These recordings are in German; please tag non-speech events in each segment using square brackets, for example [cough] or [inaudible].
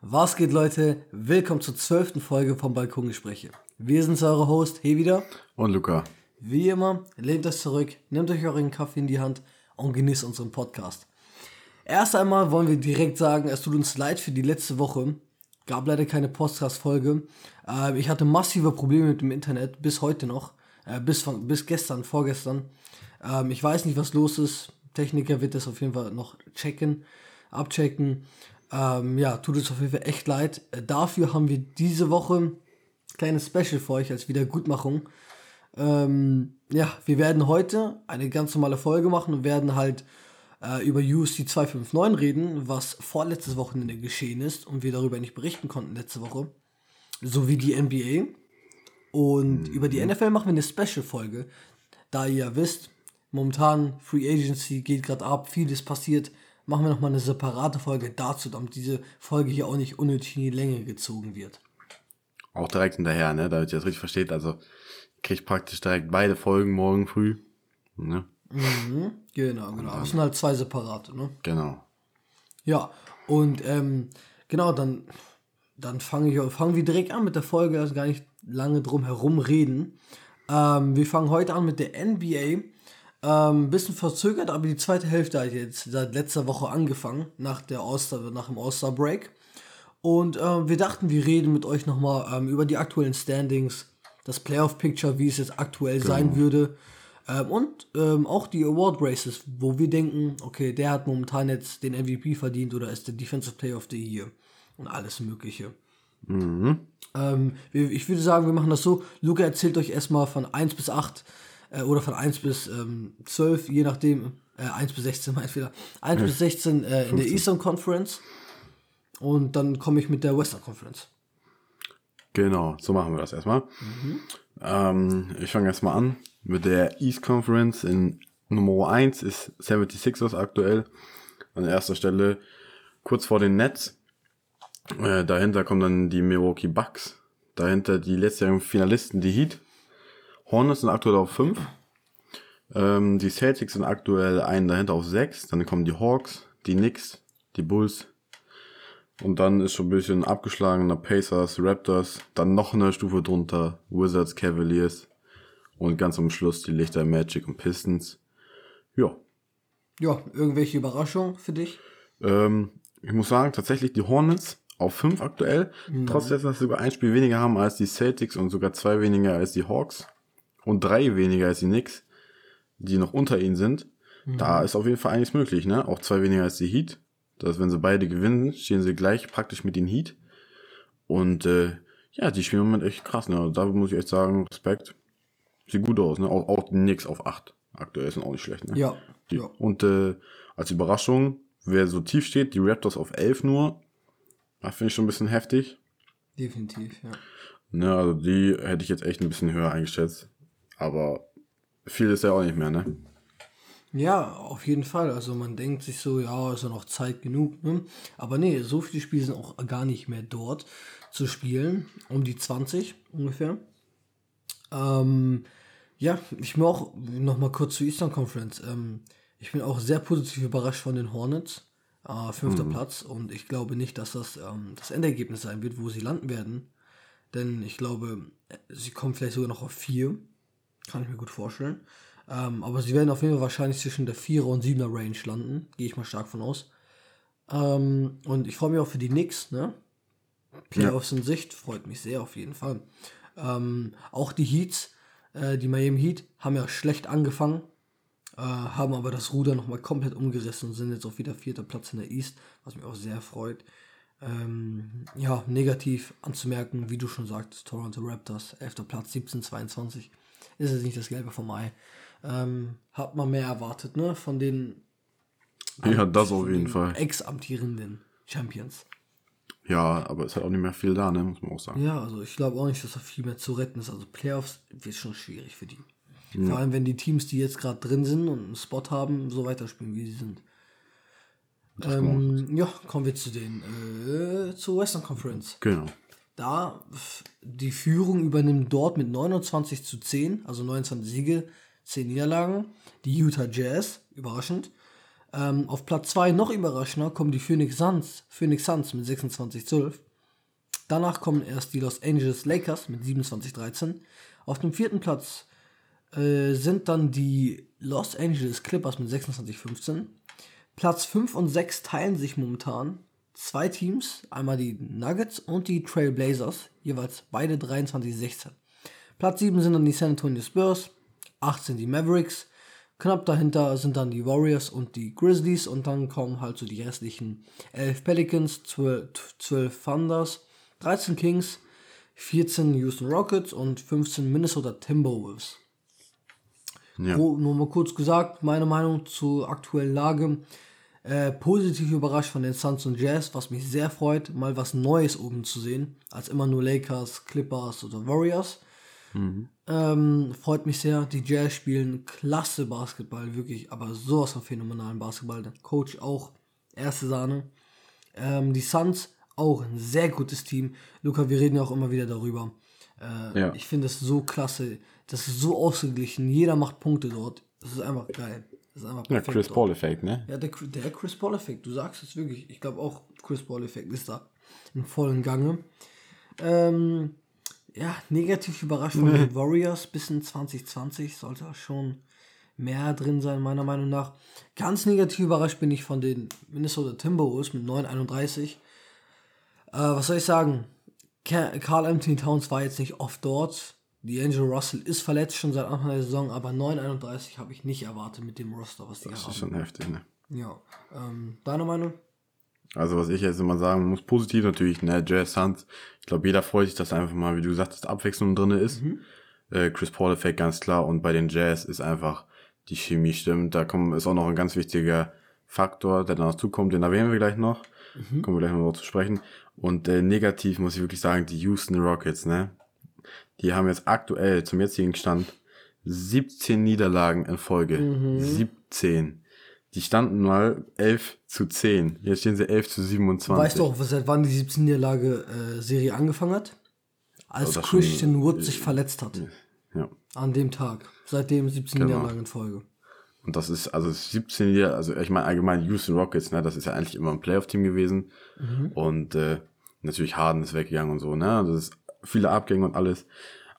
Was geht, Leute? Willkommen zur zwölften Folge vom Balkongespräche. Wir sind eure Host, hey wieder. Und Luca. Wie immer, lehnt euch zurück, nehmt euch euren Kaffee in die Hand und genießt unseren Podcast. Erst einmal wollen wir direkt sagen, es tut uns leid für die letzte Woche. Gab leider keine Podcast-Folge. Äh, ich hatte massive Probleme mit dem Internet, bis heute noch. Äh, bis, von, bis gestern, vorgestern. Ähm, ich weiß nicht, was los ist. Techniker wird das auf jeden Fall noch checken, abchecken. Ähm, ja, tut uns auf jeden Fall echt leid. Äh, dafür haben wir diese Woche ein kleines Special für euch als Wiedergutmachung. Ähm, ja, wir werden heute eine ganz normale Folge machen und werden halt äh, über USC 259 reden, was vorletztes Wochenende geschehen ist und wir darüber nicht berichten konnten letzte Woche. Sowie die NBA. Und mhm. über die NFL machen wir eine Special-Folge. Da ihr ja wisst, momentan Free Agency geht gerade ab, vieles passiert. Machen wir nochmal eine separate Folge dazu, damit diese Folge hier auch nicht unnötig in die Länge gezogen wird. Auch direkt hinterher, ne? Damit ihr das richtig versteht. Also kriegt praktisch direkt beide Folgen morgen früh. Ne? Mhm, genau, genau. Das sind halt zwei separate, ne? Genau. Ja, und ähm, genau, dann, dann fange ich, fangen wir direkt an mit der Folge, also gar nicht lange drum herum reden. Ähm, wir fangen heute an mit der NBA. Ähm, bisschen verzögert, aber die zweite Hälfte hat jetzt seit letzter Woche angefangen, nach der Oster, nach dem All-Star Break. Und äh, wir dachten, wir reden mit euch nochmal ähm, über die aktuellen Standings, das Playoff-Picture, wie es jetzt aktuell genau. sein würde. Ähm, und ähm, auch die Award Races, wo wir denken, okay, der hat momentan jetzt den MVP verdient oder ist der Defensive Player of the Year und alles Mögliche. Mhm. Ähm, ich würde sagen, wir machen das so. Luca erzählt euch erstmal von 1 bis 8 äh, oder von 1 bis ähm, 12, je nachdem. Äh, 1 bis 16 mein Fehler. 1 ja. bis 16 äh, in der Eastern Conference. Und dann komme ich mit der Western Conference. Genau, so machen wir das erstmal. Mhm. Ähm, ich fange erstmal an mit der East Conference. In Nummer 1 ist 76ers aktuell. An erster Stelle kurz vor den Nets. Äh, dahinter kommen dann die Milwaukee Bucks. Dahinter die letztjährigen Finalisten, die Heat. Hornets sind aktuell auf 5. Ähm, die Celtics sind aktuell einen dahinter auf 6. Dann kommen die Hawks, die Knicks, die Bulls, und dann ist schon ein bisschen abgeschlagener Pacers, Raptors, dann noch eine Stufe drunter, Wizards, Cavaliers und ganz am Schluss die Lichter Magic und Pistons. Ja. Ja, irgendwelche Überraschungen für dich? Ähm, ich muss sagen, tatsächlich die Hornets auf 5 aktuell, mhm. trotz dessen, dass sie sogar ein Spiel weniger haben als die Celtics und sogar zwei weniger als die Hawks und drei weniger als die Knicks, die noch unter ihnen sind. Mhm. Da ist auf jeden Fall einiges möglich, ne? Auch zwei weniger als die Heat dass wenn sie beide gewinnen, stehen sie gleich praktisch mit den Heat. Und äh, ja, die spielen im Moment echt krass. Ne? Da muss ich echt sagen, Respekt. Sieht gut aus. Ne? Auch, auch nix auf 8. Aktuell sind auch nicht schlecht. Ne? Ja. Die, ja. Und äh, als Überraschung, wer so tief steht, die Raptors auf 11 nur. Das finde ich schon ein bisschen heftig. Definitiv, ja. Ne, also die hätte ich jetzt echt ein bisschen höher eingeschätzt. Aber viel ist ja auch nicht mehr, ne? Ja, auf jeden Fall. Also man denkt sich so, ja, ist ja noch Zeit genug. Ne? Aber nee, so viele Spiele sind auch gar nicht mehr dort zu spielen. Um die 20 ungefähr. Ähm, ja, ich bin auch noch mal kurz zur Eastern Conference. Ähm, ich bin auch sehr positiv überrascht von den Hornets. Äh, fünfter mhm. Platz. Und ich glaube nicht, dass das ähm, das Endergebnis sein wird, wo sie landen werden. Denn ich glaube, sie kommen vielleicht sogar noch auf vier. Kann ich mir gut vorstellen. Ähm, aber sie werden auf jeden Fall wahrscheinlich zwischen der 4er und 7er Range landen. Gehe ich mal stark von aus. Ähm, und ich freue mich auch für die Knicks, ne? Playoffs ja. in Sicht, freut mich sehr auf jeden Fall. Ähm, auch die Heats, äh, die Miami Heat, haben ja schlecht angefangen, äh, haben aber das Ruder nochmal komplett umgerissen und sind jetzt auf wieder vierter Platz in der East, was mich auch sehr freut. Ähm, ja, negativ anzumerken, wie du schon sagtest, Toronto Raptors, 11. Platz, 17-22. Ist es nicht das Gelbe vom Ei ähm, hat man mehr erwartet, ne? Von den ja, das auf jeden Fall. Ex-amtierenden Champions. Ja, aber es hat auch nicht mehr viel da, ne, muss man auch sagen. Ja, also ich glaube auch nicht, dass da viel mehr zu retten ist. Also Playoffs wird schon schwierig für die. Ja. Vor allem, wenn die Teams, die jetzt gerade drin sind und einen Spot haben, so weiterspielen, wie sie sind. Ähm, ja, kommen wir zu den äh, zur Western Conference. Genau. Da die Führung übernimmt dort mit 29 zu 10, also 29 Siege, 10 Niederlagen. Die Utah Jazz, überraschend. Ähm, auf Platz 2 noch überraschender kommen die Phoenix Suns, Phoenix Suns mit 26-12. Danach kommen erst die Los Angeles Lakers mit 27-13. Auf dem vierten Platz äh, sind dann die Los Angeles Clippers mit 26-15. Platz 5 und 6 teilen sich momentan zwei Teams, einmal die Nuggets und die Trail Blazers, jeweils beide 23-16. Platz 7 sind dann die San Antonio Spurs, 18 die Mavericks, knapp dahinter sind dann die Warriors und die Grizzlies und dann kommen halt so die restlichen 11 Pelicans, 12, 12 Thunders, 13 Kings, 14 Houston Rockets und 15 Minnesota Timberwolves. Ja. Wo, nur mal kurz gesagt, meine Meinung zur aktuellen Lage. Äh, positiv überrascht von den Suns und Jazz, was mich sehr freut, mal was Neues oben zu sehen, als immer nur Lakers, Clippers oder Warriors. Ähm, freut mich sehr. Die Jazz spielen klasse Basketball, wirklich, aber sowas von phänomenalen Basketball. Der Coach auch, erste Sahne. Ähm, die Suns auch ein sehr gutes Team. Luca, wir reden ja auch immer wieder darüber. Äh, Ja. Ich finde es so klasse. Das ist so ausgeglichen. Jeder macht Punkte dort. Das ist einfach geil. Das ist einfach perfekt Chris dort. Paul-Effekt, ne? Ja, der, der Chris Paul-Effekt, du sagst es wirklich. Ich glaube auch, Chris Paul-Effekt ist da im vollen Gange. Ähm, ja, negativ überrascht von den Warriors bis in 2020 sollte schon mehr drin sein, meiner Meinung nach. Ganz negativ überrascht bin ich von den Minnesota Timberwolves mit 9,31. Äh, was soll ich sagen? Ca- Carl Anthony Towns war jetzt nicht oft dort. D'Angelo Russell ist verletzt schon seit Anfang der Saison, aber 9,31 habe ich nicht erwartet mit dem Roster, was die Das haben. ist schon heftig, ne? Ja, ähm, deine Meinung? Also was ich jetzt immer sagen muss, positiv natürlich, ne, Jazz Suns. Ich glaube, jeder freut sich, dass einfach mal, wie du gesagt hast, Abwechslung drin ist. Äh, Chris Paul Effekt ganz klar und bei den Jazz ist einfach die Chemie stimmt. Da kommt, ist auch noch ein ganz wichtiger Faktor, der dann dazukommt, den erwähnen wir gleich noch. Kommen wir gleich noch zu sprechen. Und äh, negativ muss ich wirklich sagen, die Houston Rockets, ne? Die haben jetzt aktuell zum jetzigen Stand 17 Niederlagen in Folge. 17. Die standen mal 11 zu 10. Jetzt stehen sie 11 zu 27. Weißt du auch, seit wann die 17 Niederlage äh, Serie angefangen hat? Als Oh, das schon- Christian Wood sich verletzt hat. Ja. An dem Tag. Seitdem 17 Genau. Niederlagen in Folge. Und das ist, also 17 Jahre, also ich meine allgemein Houston Rockets, ne, das ist ja eigentlich immer ein Playoff-Team gewesen. Und äh, natürlich Harden ist weggegangen und so, ne? Das ist viele Abgänge und alles.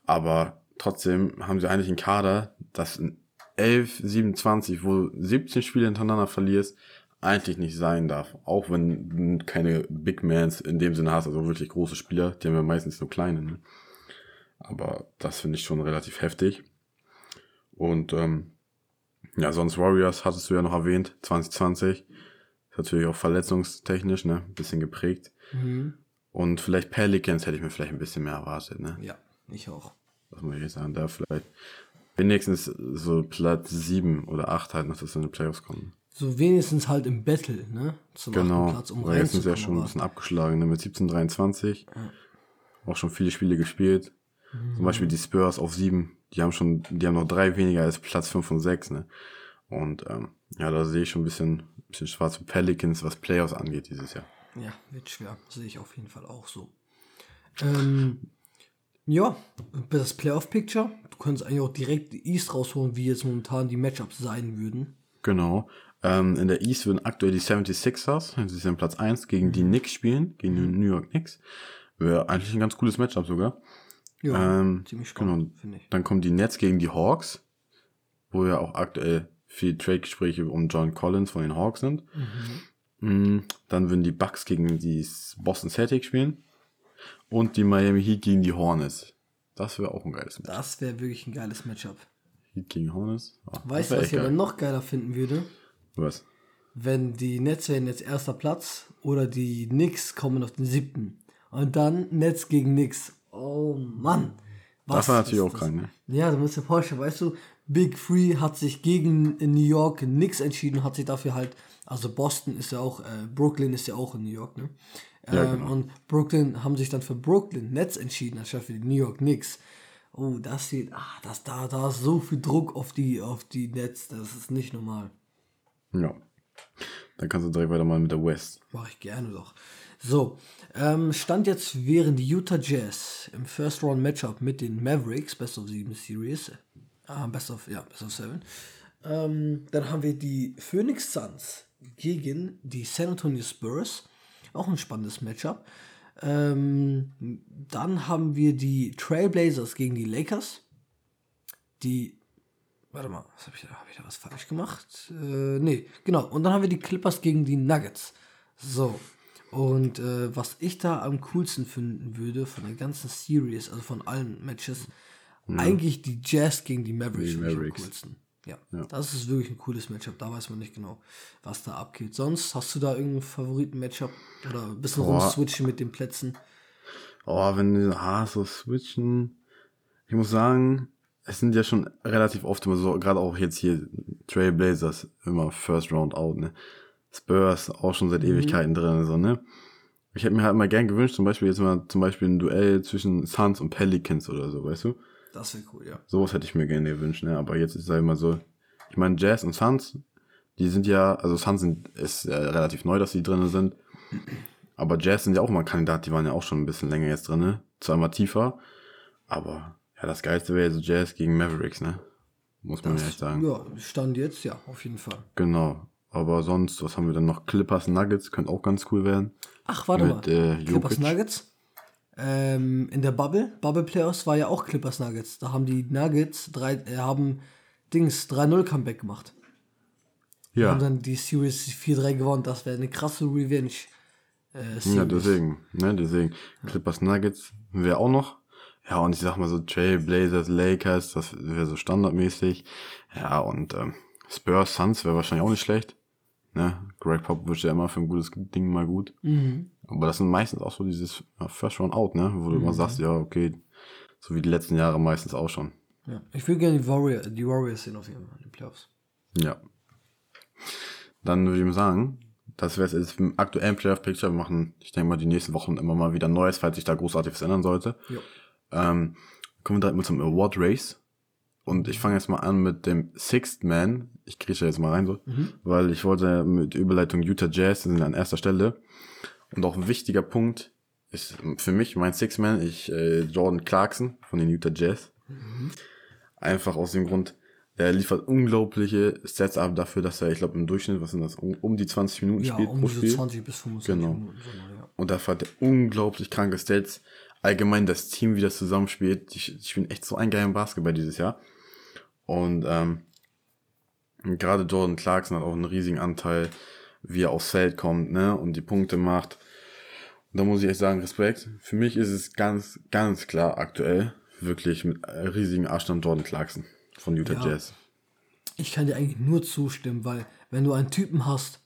Aber trotzdem haben sie eigentlich einen Kader, das in 11, 27, wo 17 Spiele hintereinander verlierst, eigentlich nicht sein darf. Auch wenn du keine Big Mans in dem Sinne hast, also wirklich große Spieler, die haben ja meistens nur kleine. Ne? Aber das finde ich schon relativ heftig. Und ähm, ja, sonst Warriors hattest du ja noch erwähnt, 2020. Ist natürlich auch verletzungstechnisch, ne? Ein bisschen geprägt. Und vielleicht Pelicans hätte ich mir vielleicht ein bisschen mehr erwartet, ne? Ja, ich auch. Was muss ich jetzt sagen? Da vielleicht wenigstens so Platz 7 oder 8 halt noch, dass in die Playoffs kommen. So wenigstens halt im Battle, ne? Zum Genau. Platz, um Weil jetzt sind sie ja schon ein bisschen abgeschlagen, ne? Mit 17, 23. Auch schon viele Spiele gespielt. Zum Beispiel die Spurs auf 7. Die haben schon, die haben noch drei weniger als Platz 5 und 6, ne? Und ähm, ja, da sehe ich schon ein bisschen, bisschen schwarz für Pelicans, was Playoffs angeht dieses Jahr. Ja, wird schwer. Sehe ich auf jeden Fall auch so. Ähm, ja, das Playoff-Picture. Du könntest eigentlich auch direkt die East rausholen, wie jetzt momentan die Matchups sein würden. Genau. Ähm, in der East würden aktuell die 76ers, sie sind Platz 1, gegen die Knicks spielen, gegen die New York Knicks. Wäre eigentlich ein ganz cooles Matchup sogar. Ja, Ähm, ziemlich spannend, genau. finde ich. Dann kommen die Nets gegen die Hawks, wo ja auch aktuell viel Trade-Gespräche um John Collins von den Hawks sind. Mm, Dann würden die Bucks gegen die Boston Celtics spielen. Und die Miami Heat gegen die Hornets. Das wäre auch ein geiles Match. Das wäre wirklich ein geiles Matchup. Heat gegen Hornets. Das Weißt du, was ich aber geil. noch geiler finden würde? Was? Wenn die Nets wären jetzt erster Platz oder die Knicks kommen auf den siebten. Und dann Nets gegen Knicks. Oh Mann. Das war natürlich ist auch krank, ne? Ja, du musst dir vorstellen, weißt du, Big Free hat sich gegen New York Knicks entschieden, hat sich dafür halt, also Boston ist ja auch, äh, Brooklyn ist ja auch in New York, ne? Ja, ähm, genau. Und Brooklyn haben sich dann für Brooklyn Nets entschieden, anstatt für die New York Knicks. Oh, das sieht, ah, das, da, da ist so viel Druck auf die, auf die Nets, das ist nicht normal. Ja. Dann kannst du direkt weitermachen mit der West. Mache ich gerne doch. So, ähm, Stand jetzt wären die Utah Jazz im First Round Matchup mit den Mavericks, Best of 7 Series, äh, Best of, ja, Best of 7, Ähm, dann haben wir die Phoenix Suns gegen die San Antonio Spurs. Auch ein spannendes Matchup. Ähm, dann haben wir die Trailblazers gegen die Lakers. Die. Warte mal, was habe ich, hab ich da was falsch gemacht? Äh, nee, genau. Und dann haben wir die Clippers gegen die Nuggets. So. Und äh, was ich da am coolsten finden würde von der ganzen Series, also von allen Matches, eigentlich die Jazz gegen die Mavericks. Die ich am Mavericks. coolsten. Ja, das ist wirklich ein cooles Matchup. Da weiß man nicht genau, was da abgeht. Sonst hast du da irgendeinen Favoriten-Matchup oder ein bisschen Boah. rumswitchen mit den Plätzen? Oh, wenn die ah, so switchen. Ich muss sagen, es sind ja schon relativ oft immer so, gerade auch jetzt hier Trailblazers, immer First Round out, ne? Spurs auch schon seit Ewigkeiten drin, so, ne? Ich hätte mir halt mal gern gewünscht, zum Beispiel jetzt mal zum Beispiel ein Duell zwischen Suns und Pelicans oder so, weißt du? Das wäre cool, ja. Sowas hätte ich mir gerne gewünscht, ne? Aber jetzt ist es halt immer so. Ich meine, Jazz und Suns, die sind ja, also Suns sind, ist äh, relativ neu, dass die drin sind. Aber Jazz sind ja auch mal Kandidat, die waren ja auch schon ein bisschen länger jetzt drin, ne? Zweimal tiefer. Aber ja, das Geilste wäre so Jazz gegen Mavericks, ne? Muss man ja echt sagen. Ja, Stand jetzt, ja, auf jeden Fall. Genau. Aber sonst, was haben wir dann noch? Clippers Nuggets, könnte auch ganz cool werden. Ach, warte Mit, mal. äh, Clippers. Nuggets. Ähm, in der Bubble, Bubble Playoffs war ja auch Clippers Nuggets. Da haben die Nuggets drei, äh, haben Dings 3-0 Comeback gemacht. Ja. Haben dann die Series 4-3 gewonnen. Das wäre eine krasse Revenge. Äh. Ja, deswegen, ne, deswegen. Clippers Nuggets wäre auch noch. Ja, und ich sag mal so Trailblazers, Lakers, das wäre so standardmäßig. Ja, und ähm, Spurs, Suns wäre wahrscheinlich auch nicht schlecht. Ne? Greg Popovich ja immer für ein gutes Ding mal gut. Aber das sind meistens auch so dieses First Round Out, ne? Wo du immer sagst, ja, okay, so wie die letzten Jahre meistens auch schon. Ja. Ich will gerne die, Warrior, die Warriors sehen auf jeden Fall in den Playoffs. Ja. Dann würde ich mal sagen, das wäre es jetzt im aktuellen Playoff-Picture. Wir machen, ich denke mal, die nächsten Wochen immer mal wieder Neues, falls sich da großartig was ändern sollte. Ähm, kommen wir direkt mal zum Award Race. Und ich fange jetzt mal an mit dem Sixth Man. Ich kriege jetzt mal rein so, weil ich wollte mit Überleitung Utah Jazz sind an erster Stelle. Und auch ein wichtiger Punkt ist für mich mein Sixth Man, ich äh, Jordan Clarkson von den Utah Jazz. Einfach aus dem Grund, er liefert unglaubliche Sets ab dafür, dass er, ich glaube, im Durchschnitt, was sind das, um, um die 20 Minuten Ja, spielt um pro diese Spiel. 20 bis 25 Genau. Minuten. So, ja. Und da hat er unglaublich kranke Stats. Allgemein das Team, wie das zusammenspielt. Die, die spielen echt so einen geilen Basketball dieses Jahr. Und ähm, gerade Jordan Clarkson hat auch einen riesigen Anteil, wie er aufs Feld kommt, ne, und die Punkte macht. Und da muss ich echt sagen, Respekt. Für mich ist es ganz, ganz klar aktuell wirklich mit äh, riesigen Abstand Jordan Clarkson von Utah Ja. Jazz. Ich kann dir eigentlich nur zustimmen, weil wenn du einen Typen hast,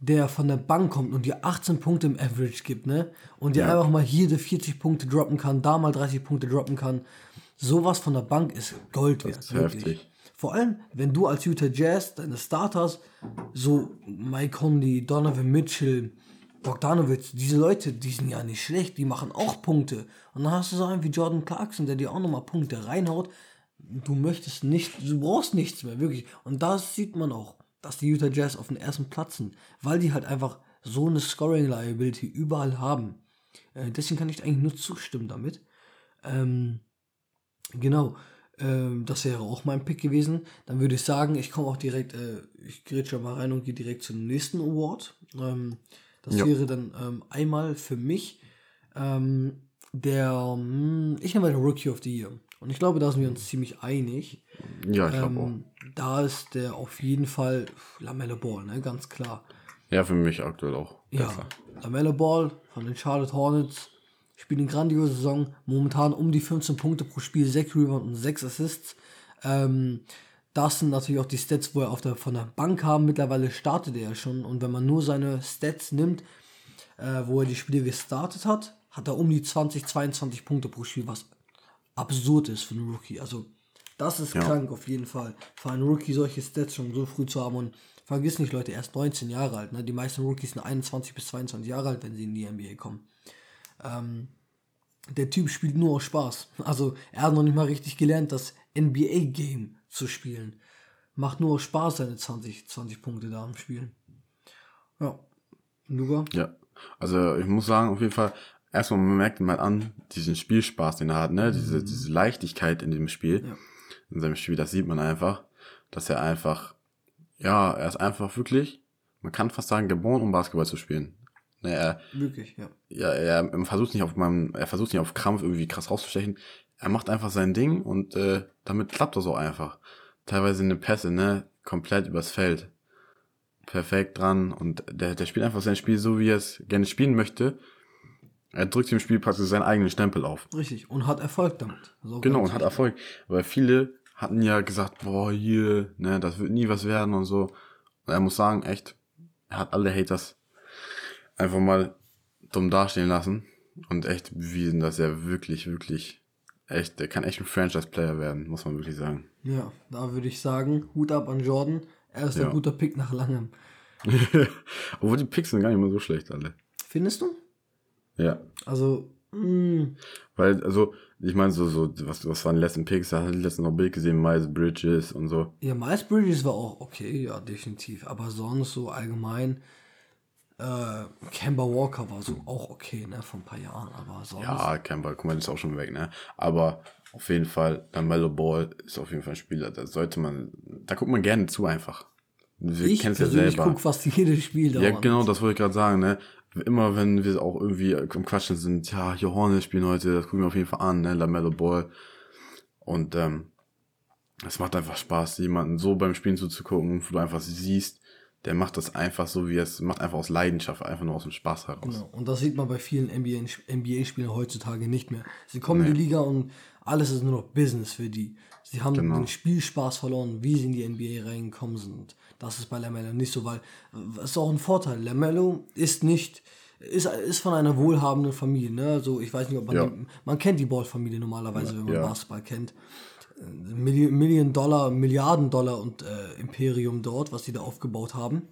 der von der Bank kommt und dir 18 Punkte im Average gibt, ne? Und dir Ja. einfach mal hier die 40 Punkte droppen kann, da mal 30 Punkte droppen kann, sowas von der Bank ist Gold wert. ist wirklich. heftig. Vor allem, wenn du als Utah Jazz deine Starters, so Mike Conley, Donovan Mitchell, Bogdanovic, diese Leute, die sind ja nicht schlecht, die machen auch Punkte. Und dann hast du so einen wie Jordan Clarkson, der dir auch nochmal Punkte reinhaut. Du möchtest nicht, du brauchst nichts mehr, wirklich. Und das sieht man auch, dass die Utah Jazz auf den ersten Platz sind, weil die halt einfach so eine Scoring Liability überall haben. Äh, deswegen kann ich eigentlich nur zustimmen damit. Ähm, genau, ähm, das wäre auch mein Pick gewesen. Dann würde ich sagen, ich komme auch direkt, äh, ich gerät schon mal rein und gehe direkt zum nächsten Award. Ähm, das Ja. wäre dann ähm, einmal für mich ähm, der, hm, ich nenne mal den Rookie of the Year. Und ich glaube, da sind wir uns ziemlich einig. Ja, ich glaube auch. Ähm, da ist der auf jeden Fall Lamelle Ball, ne? ganz klar. Ja, für mich aktuell auch. Ja. Lamelle Ball von den Charlotte Hornets spielt eine grandiose Saison. Momentan um die 15 Punkte pro Spiel, 6 Rebounds und 6 Assists. Ähm, das sind natürlich auch die Stats, wo er auf der, von der Bank kam. Mittlerweile startet er ja schon. Und wenn man nur seine Stats nimmt, äh, wo er die Spiele gestartet hat, hat er um die 20, 22 Punkte pro Spiel, was absurd ist für einen Rookie. Also, das ist krank auf jeden Fall. Für einen Rookie solche Stats schon so früh zu haben. Und vergiss nicht, Leute, er ist 19 Jahre alt. Ne? Die meisten Rookies sind 21 bis 22 Jahre alt, wenn sie in die NBA kommen. Ähm, der Typ spielt nur aus Spaß. Also, er hat noch nicht mal richtig gelernt, das NBA-Game zu spielen. Macht nur aus Spaß seine 20, 20 Punkte da im Spiel. Ja. Luga? Ja, also ich muss sagen, auf jeden Fall, erstmal man merkt halt an, diesen Spielspaß, den er hat, ne, diese, diese Leichtigkeit in dem Spiel, Ja. in seinem Spiel, das sieht man einfach. dass er einfach, ja, er ist einfach wirklich, man kann fast sagen, geboren, um Basketball zu spielen. Ne, er, Wirklich, ja. ja, er versucht nicht auf meinem, er versucht nicht auf Krampf irgendwie krass rauszustechen. Er macht einfach sein Ding und äh, damit klappt das auch einfach. Teilweise eine Pässe, ne, komplett übers Feld. Perfekt dran und der, der spielt einfach sein Spiel so, wie er es gerne spielen möchte. Er drückt im Spiel praktisch seinen eigenen Stempel auf. Richtig. Und hat Erfolg damit. So Genau, und hat Erfolg. Weil viele hatten ja gesagt, boah, hier, ne, das wird nie was werden und so. Und er muss sagen, echt, er hat alle Haters einfach mal dumm dastehen lassen und echt bewiesen, dass er wirklich, wirklich, echt, der kann echt ein Franchise-Player werden, muss man wirklich sagen. Ja, da würde ich sagen, Hut ab an Jordan. Er ist Ja. ein guter Pick nach langem. [laughs] Obwohl die Picks sind gar nicht mal so schlecht, alle. Findest du? Ja. Also, mh, Weil, also, ich meine, so, so, was, was waren die letzten Picks? Da hatte ich letztens noch ein Bild gesehen, Miles Bridges und so. ja, Miles Bridges war auch okay, ja, definitiv. Aber sonst so allgemein, äh, Kemba Walker war so auch okay, ne, vor ein paar Jahren. Aber sonst, Ja, Campbell, guck mal, das ist auch schon weg, ne? Aber auf jeden Fall, der Mellow Ball ist auf jeden Fall ein Spieler, da sollte man, da guckt man gerne zu einfach. Wir ich kennen es ja selber. gucke fast jedes Spiel da. Ja, genau, das wollte ich gerade sagen, ne? Immer wenn wir auch irgendwie im Quatschen sind, ja, Johannes spielen heute, das gucken wir auf jeden Fall an, ne? Lamello Ball. Und ähm, es macht einfach Spaß, jemanden so beim Spielen zuzugucken, wo du einfach siehst, der macht das einfach so, wie er es macht, einfach aus Leidenschaft, einfach nur aus dem Spaß heraus. Genau. Und das sieht man bei vielen NBA-Spielern heutzutage nicht mehr. Sie kommen in die Liga und alles ist nur noch Business für die. Sie haben Genau. den Spielspaß verloren, wie sie in die NBA reingekommen sind. Das ist bei Lamello nicht so, weil das ist auch ein Vorteil. Lamello ist nicht, ist, ist von einer wohlhabenden Familie. Ne? Also ich weiß nicht, ob man, Ja. die, man kennt die Ball-Familie normalerweise, wenn man Ja. Basketball kennt. Million, Dollar, Milliarden Dollar und äh, Imperium dort, was die da aufgebaut haben.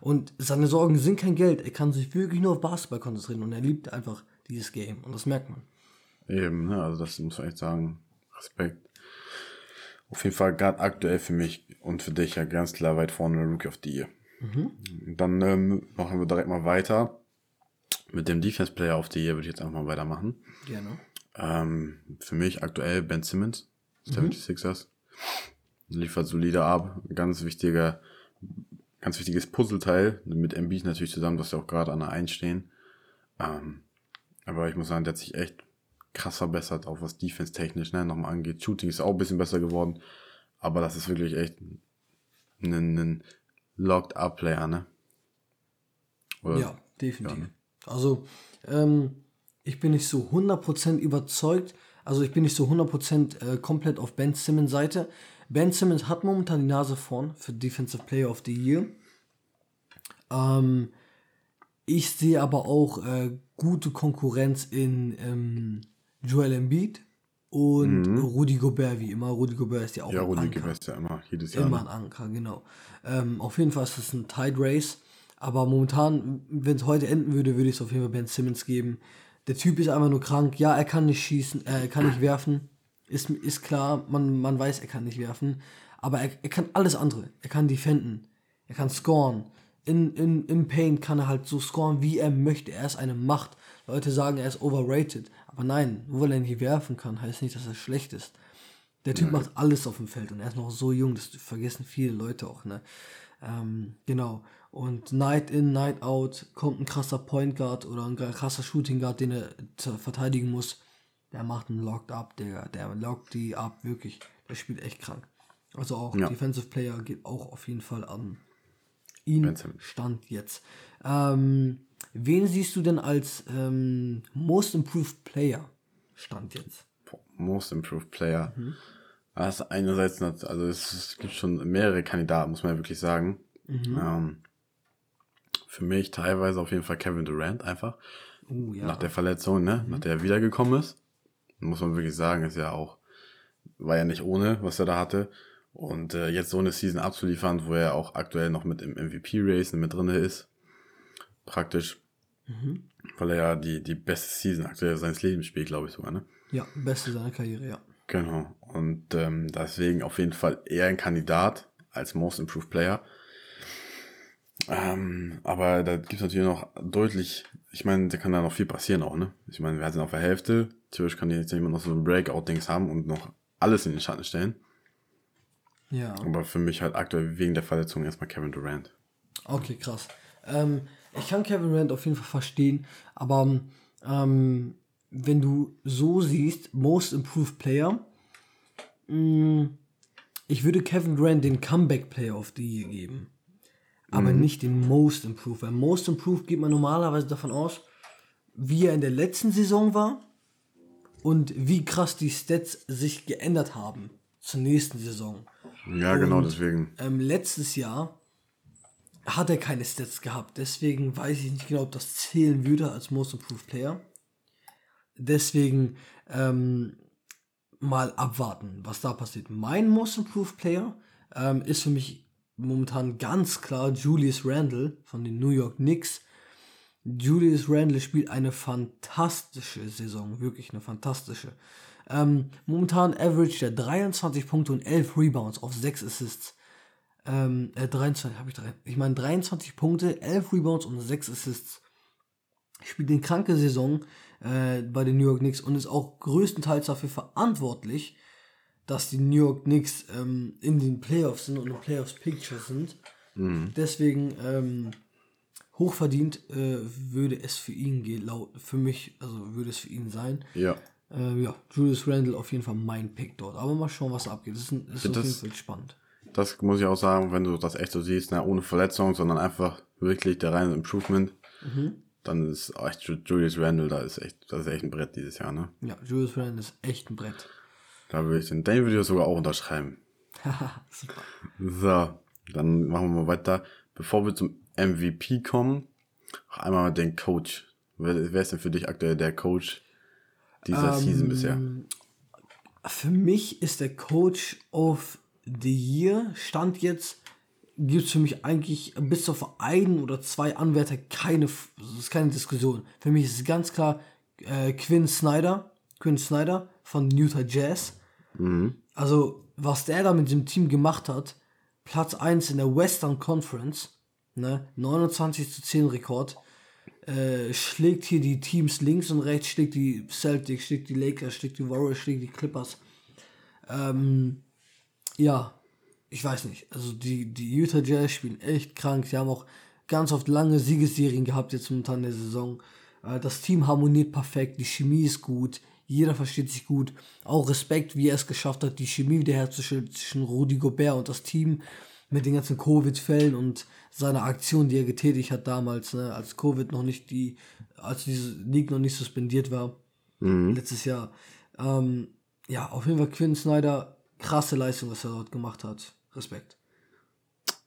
Und seine Sorgen sind kein Geld. Er kann sich wirklich nur auf Basketball konzentrieren und er liebt einfach dieses Game. Und das merkt man. Eben, ne? Also das muss man echt sagen. Respekt. Auf jeden Fall gerade aktuell für mich und für dich ja ganz klar weit vorne Rookie of the Year. Und Dann ähm, machen wir direkt mal weiter. Mit dem Defense Player of the Year würde ich jetzt einfach mal weitermachen. Gerne. Ähm, für mich aktuell Ben Simmons, 76ers. Liefert solide ab. Ganz wichtiger, ganz wichtiges Puzzleteil. Mit MB natürlich zusammen, was ja auch gerade an der 1 stehen. Ähm, aber ich muss sagen, der hat sich echt krass verbessert, auch was Defense technisch ne, nochmal angeht. Shooting ist auch ein bisschen besser geworden. Aber das ist wirklich echt ein, ein Locked-Up-Player, ne? Oder- Ja, definitiv. Ja, ne? Also, ähm, ich bin nicht so 100% überzeugt. Also, ich bin nicht so 100% äh, komplett auf Ben Simmons Seite. Ben Simmons hat momentan die Nase vorn für Defensive Player of the Year. Ähm, ich sehe aber auch äh, gute Konkurrenz in ähm, Joel Embiid und Rudy Gobert, wie immer. Rudy Gobert ist ja auch Mhm. Ja, ein Rudi Anker. gewässt ja immer, jedes Jahr. Immer Ne? ein Anker, genau. Ähm, auf jeden Fall ist es ein Tide Race. Aber momentan, wenn es heute enden würde, würde ich es auf jeden Fall Ben Simmons geben. Der Typ ist einfach nur krank. Ja, er kann nicht schießen, äh, er kann nicht werfen. Ist, ist klar, man, man weiß, er kann nicht werfen. Aber er, er kann alles andere. Er kann defenden. Er kann scoren. In, in, Im Paint kann er halt so scoren, wie er möchte. Er ist eine Macht. Leute sagen, er ist overrated. Aber nein, nur weil er nicht werfen kann, heißt nicht, dass er schlecht ist. Der Typ macht alles auf dem Feld und er ist noch so jung, das vergessen viele Leute auch, ne? Ähm, genau. Und Night in, Night out kommt ein krasser Point Guard oder ein krasser Shooting Guard, den er verteidigen muss. Der macht einen Locked Up, der, der lockt die ab, wirklich. Der spielt echt krank. Also auch Ja. Defensive Player geht auch auf jeden Fall an ihn. Stand jetzt. Ähm, wen siehst du denn als ähm, Most Improved Player? Stand jetzt. Most Improved Player. Mhm. Ist einerseits, also es, es gibt schon mehrere Kandidaten, muss man ja wirklich sagen. Mhm. Ähm, für mich teilweise auf jeden Fall Kevin Durant einfach. Uh, ja. Nach der Verletzung, ne? Nach der er wiedergekommen ist. Muss man wirklich sagen, ist ja auch, war ja nicht ohne, was er da hatte. Und äh, jetzt so eine Season abzuliefern, wo er auch aktuell noch mit im MVP-Race mit drinne ist. Praktisch. Mhm. Weil er ja die, die beste Season aktuell seines Lebens spielt, glaube ich sogar, ne? Ja, beste seiner Karriere, ja. Genau. Und ähm, deswegen auf jeden Fall eher ein Kandidat als Most Improved Player. Ähm, aber da gibt es natürlich noch deutlich, ich meine, da kann da noch viel passieren auch, ne? Ich meine, wir sind auf der Hälfte. Theoretisch kann jetzt jemand noch so ein Breakout-Dings haben und noch alles in den Schatten stellen. Ja. Aber für mich halt aktuell wegen der Verletzung erstmal Kevin Durant. Okay, krass. Ähm, ich kann Kevin Durant auf jeden Fall verstehen, aber ähm, wenn du so siehst, Most Improved Player, mh, ich würde Kevin Durant den Comeback Player of the Year geben. Aber nicht den Most Improved. Weil Most Improved geht man normalerweise davon aus, wie er in der letzten Saison war und wie krass die Stats sich geändert haben zur nächsten Saison. Ja, genau, deswegen. Ähm, letztes Jahr hat er keine Stats gehabt. Deswegen weiß ich nicht genau, ob das zählen würde als Most Improved Player. Deswegen ähm, mal abwarten, was da passiert. Mein Most Improved Player ähm, ist für mich momentan ganz klar Julius Randle von den New York Knicks. Julius Randle spielt eine fantastische Saison, wirklich eine fantastische. Ähm, momentan average er 23 Punkte und 11 Rebounds auf 6 Assists. Ähm, äh, 23, habe ich drei, ich meine 23 Punkte, 11 Rebounds und 6 Assists. Spielt eine kranke Saison äh, bei den New York Knicks und ist auch größtenteils dafür verantwortlich, dass die New York Knicks ähm, in den Playoffs sind und in Playoffs Picture sind. Deswegen ähm, hochverdient äh, würde es für ihn gehen, laut für mich, also würde es für ihn sein. Ja. Äh, ja, Julius Randle auf jeden Fall mein Pick dort. Aber mal schauen, was abgeht. Das ist, ein, ist auf das- jeden Fall spannend. Das muss ich auch sagen, wenn du das echt so siehst, ne, ohne Verletzung, sondern einfach wirklich der reine Improvement, dann ist echt Ju- Julius Randle, da ist echt, das ist echt ein Brett dieses Jahr, ne? Ja, Julius Randle ist echt ein Brett. Da würde ich den, den würde ich sogar auch unterschreiben. [laughs] So, dann machen wir mal weiter. Bevor wir zum MVP kommen, noch einmal den Coach. Wer, wer ist denn für dich aktuell der Coach dieser Season bisher? Für mich ist der Coach of the Year, Stand jetzt, gibt es für mich eigentlich bis auf einen oder zwei Anwärter keine, ist keine Diskussion. Für mich ist es ganz klar äh, Quinn Snyder, Quinn Snyder von Utah Jazz. Also, was der da mit dem Team gemacht hat, Platz 1 in der Western Conference, ne, 29 zu 10 Rekord, äh, schlägt hier die Teams links und rechts, schlägt die Celtics, schlägt die Lakers, schlägt die Warriors, schlägt die Clippers. Ähm, ja, ich weiß nicht. Also die, die Utah Jazz spielen echt krank. Sie haben auch ganz oft lange Siegesserien gehabt jetzt momentan in der Saison. Äh, Das Team harmoniert perfekt, die Chemie ist gut, jeder versteht sich gut. Auch Respekt, wie er es geschafft hat, die Chemie wiederherzustellen zwischen Rudi Gobert und das Team mit den ganzen Covid-Fällen und seiner Aktion, die er getätigt hat damals, ne, als Covid noch nicht die, als diese League noch nicht suspendiert war, letztes Jahr. Ähm, ja, auf jeden Fall Quinn Snyder, krasse Leistung, was er dort gemacht hat. Respekt.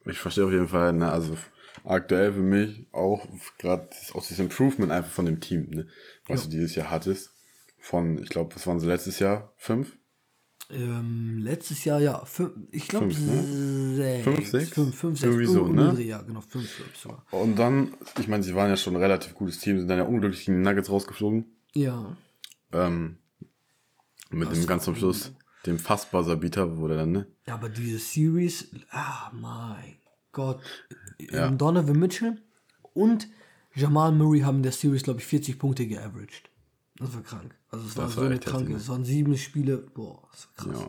Ich verstehe auf jeden Fall, ne, also aktuell für mich auch gerade auch dieses Improvement einfach von dem Team, ne, was du dieses Jahr hattest. Von, ich glaube, was waren sie letztes Jahr? Fünf? Ähm, letztes Jahr, ja, fünf, ich glaube, Fünf, ne? sechs. Fünf, sechs? Fünf, fünf, sechs. Irgendwie so, ne? Dreh, Ja, genau, fünf, ich sogar. Und dann, ich meine, sie waren ja schon ein relativ gutes Team, sind dann ja unglücklich gegen die Nuggets rausgeflogen. Ja, Ähm, mit dem ganz zum Schluss, dem Fassbuzzer-Beater wurde dann, ne? Ja, aber diese Series, ah, mein Gott. Ja. Ähm, Donovan Mitchell und Jamal Murray haben in der Series, glaube ich, 40 Punkte geaveraged. Das war krank. Also es war Das so war eine kranke, ne? es waren sieben Spiele, boah, das war krass.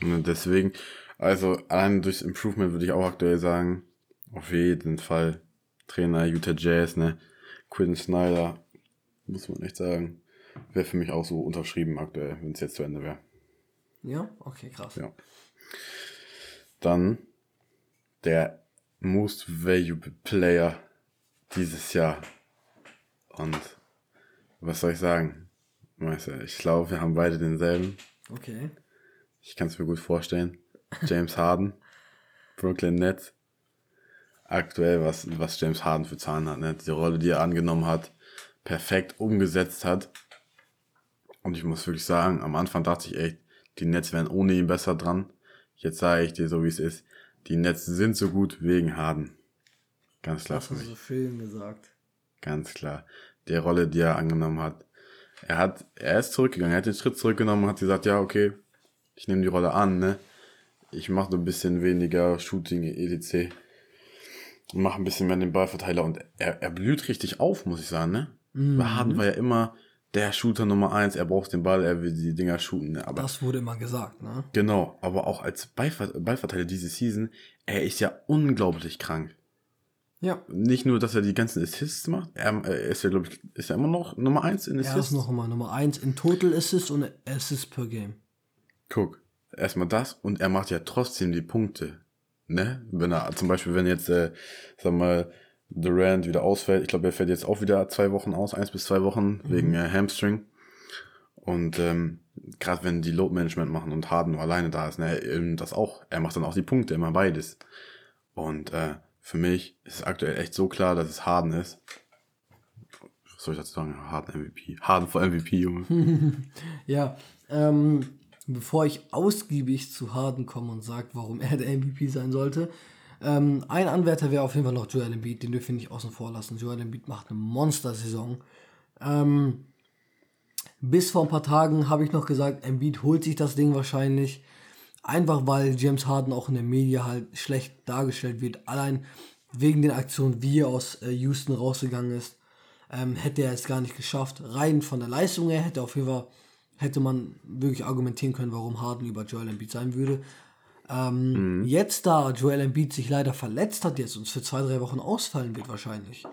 Ja. Und deswegen, also allein durchs Improvement würde ich auch aktuell sagen, auf jeden Fall Trainer Utah Jazz, ne? Quinn Snyder, muss man echt sagen, wäre für mich auch so unterschrieben aktuell, wenn es jetzt zu Ende wäre. Ja, okay, krass. Ja. Dann der Most Valuable Player dieses Jahr. Und was soll ich sagen? Meister, ich glaube, wir haben beide denselben. Okay. Ich kann es mir gut vorstellen. James Harden, [laughs] Brooklyn Nets. Aktuell, was, was James Harden für Zahlen hat, ne? Die Rolle, die er angenommen hat, perfekt umgesetzt hat. Und ich muss wirklich sagen, am Anfang dachte ich echt, die Nets wären ohne ihn besser dran. Jetzt sage ich dir so, wie es ist. Die Nets sind so gut wegen Harden. Ganz klar Das für hast mich. du so schön gesagt. Ganz klar. Die Rolle, die er angenommen hat. Er hat, er ist zurückgegangen, er hat den Schritt zurückgenommen und hat gesagt, ja, okay, ich nehme die Rolle an, ne? Ich mache ein bisschen weniger Shooting, etc. Und mache ein bisschen mehr den Ballverteiler und er, er blüht richtig auf, muss ich sagen, ne? Bei Harden war ja immer der Shooter Nummer eins, er braucht den Ball, er will die Dinger shooten. ne, Aber Das wurde immer gesagt, ne? genau, aber auch als Ballver Ballverteidiger diese Season, er ist ja unglaublich krank. Ja. Nicht nur, dass er die ganzen Assists macht, er, er ist ja, glaube ich, ist er immer noch Nummer eins in Er ist Assists. noch immer Nummer 1 in Total Assists und Assists per Game. Guck, erstmal das und er macht ja trotzdem die Punkte. Ne? Wenn er, zum Beispiel, wenn jetzt, äh, sag mal, Durant wieder ausfällt, ich glaube, er fällt jetzt auch wieder zwei Wochen aus, eins bis zwei Wochen, wegen äh, Hamstring. Und ähm, gerade wenn die Load Management machen und Harden nur alleine da ist, ne, eben das auch, er macht dann auch die Punkte, immer beides. Und äh, für mich ist es aktuell echt so klar, dass es Harden ist. Was soll ich dazu sagen? Harden MVP. Harden vor MVP, Junge. [laughs] Ja, ähm, bevor ich ausgiebig zu Harden komme und sage, warum er der MVP sein sollte, ähm, ein Anwärter wäre auf jeden Fall noch Joel Embiid, den dürfen wir nicht außen vor lassen. Joel Embiid macht eine Monster-Saison. Ähm, bis vor ein paar Tagen habe ich noch gesagt, Embiid holt sich das Ding wahrscheinlich. Einfach weil James Harden auch in den Medien halt schlecht dargestellt wird. Allein wegen den Aktionen, wie er aus äh, Houston rausgegangen ist, ähm, hätte er es gar nicht geschafft. Rein von der Leistung her hätte auf jeden Fall, hätte man wirklich argumentieren können, warum Harden über Joel Embiid sein würde. Ähm, Jetzt, da Joel Embiid sich leider verletzt hat jetzt und für zwei, drei Wochen ausfallen wird wahrscheinlich,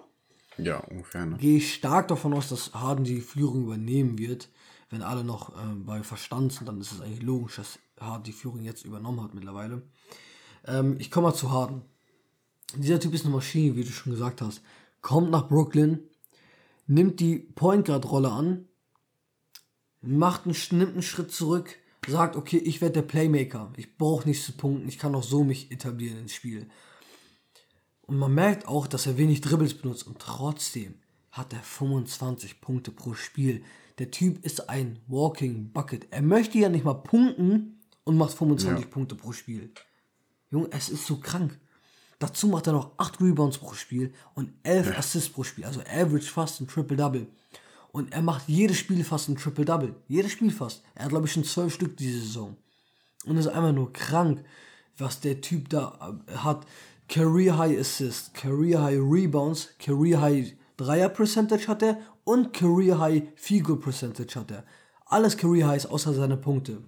Ja, ungefähr. Ne? gehe ich stark davon aus, dass Harden die Führung übernehmen wird. Wenn alle noch äh, bei Verstand sind, dann ist es eigentlich logisch, dass Harden die Führung jetzt übernommen hat mittlerweile. Ähm, ich komme mal zu Harden. Dieser Typ ist eine Maschine, wie du schon gesagt hast. Kommt nach Brooklyn, nimmt die Point Guard Rolle an, macht einen, nimmt einen Schritt zurück, sagt, okay, ich werde der Playmaker. Ich brauche nicht zu punkten, ich kann auch so mich etablieren ins Spiel. Und man merkt auch, dass er wenig Dribbles benutzt und trotzdem hat er 25 Punkte pro Spiel. Der Typ ist ein Walking Bucket. Er möchte ja nicht mal punkten und macht 25 Ja. Punkte pro Spiel. Junge, es ist so krank. Dazu macht er noch 8 Rebounds pro Spiel und 11 Assists pro Spiel. Also average fast ein Triple-Double. Und er macht jedes Spiel fast ein Triple-Double. Jedes Spiel fast. Er hat, glaube ich, schon 12 Stück diese Saison. Und es ist einfach nur krank, was der Typ da äh, hat. Career High Assist, Career High Rebounds, Career High Dreier Percentage hat er und Career High Field Goal Percentage hat er. Alles Career Highs außer seine Punkte.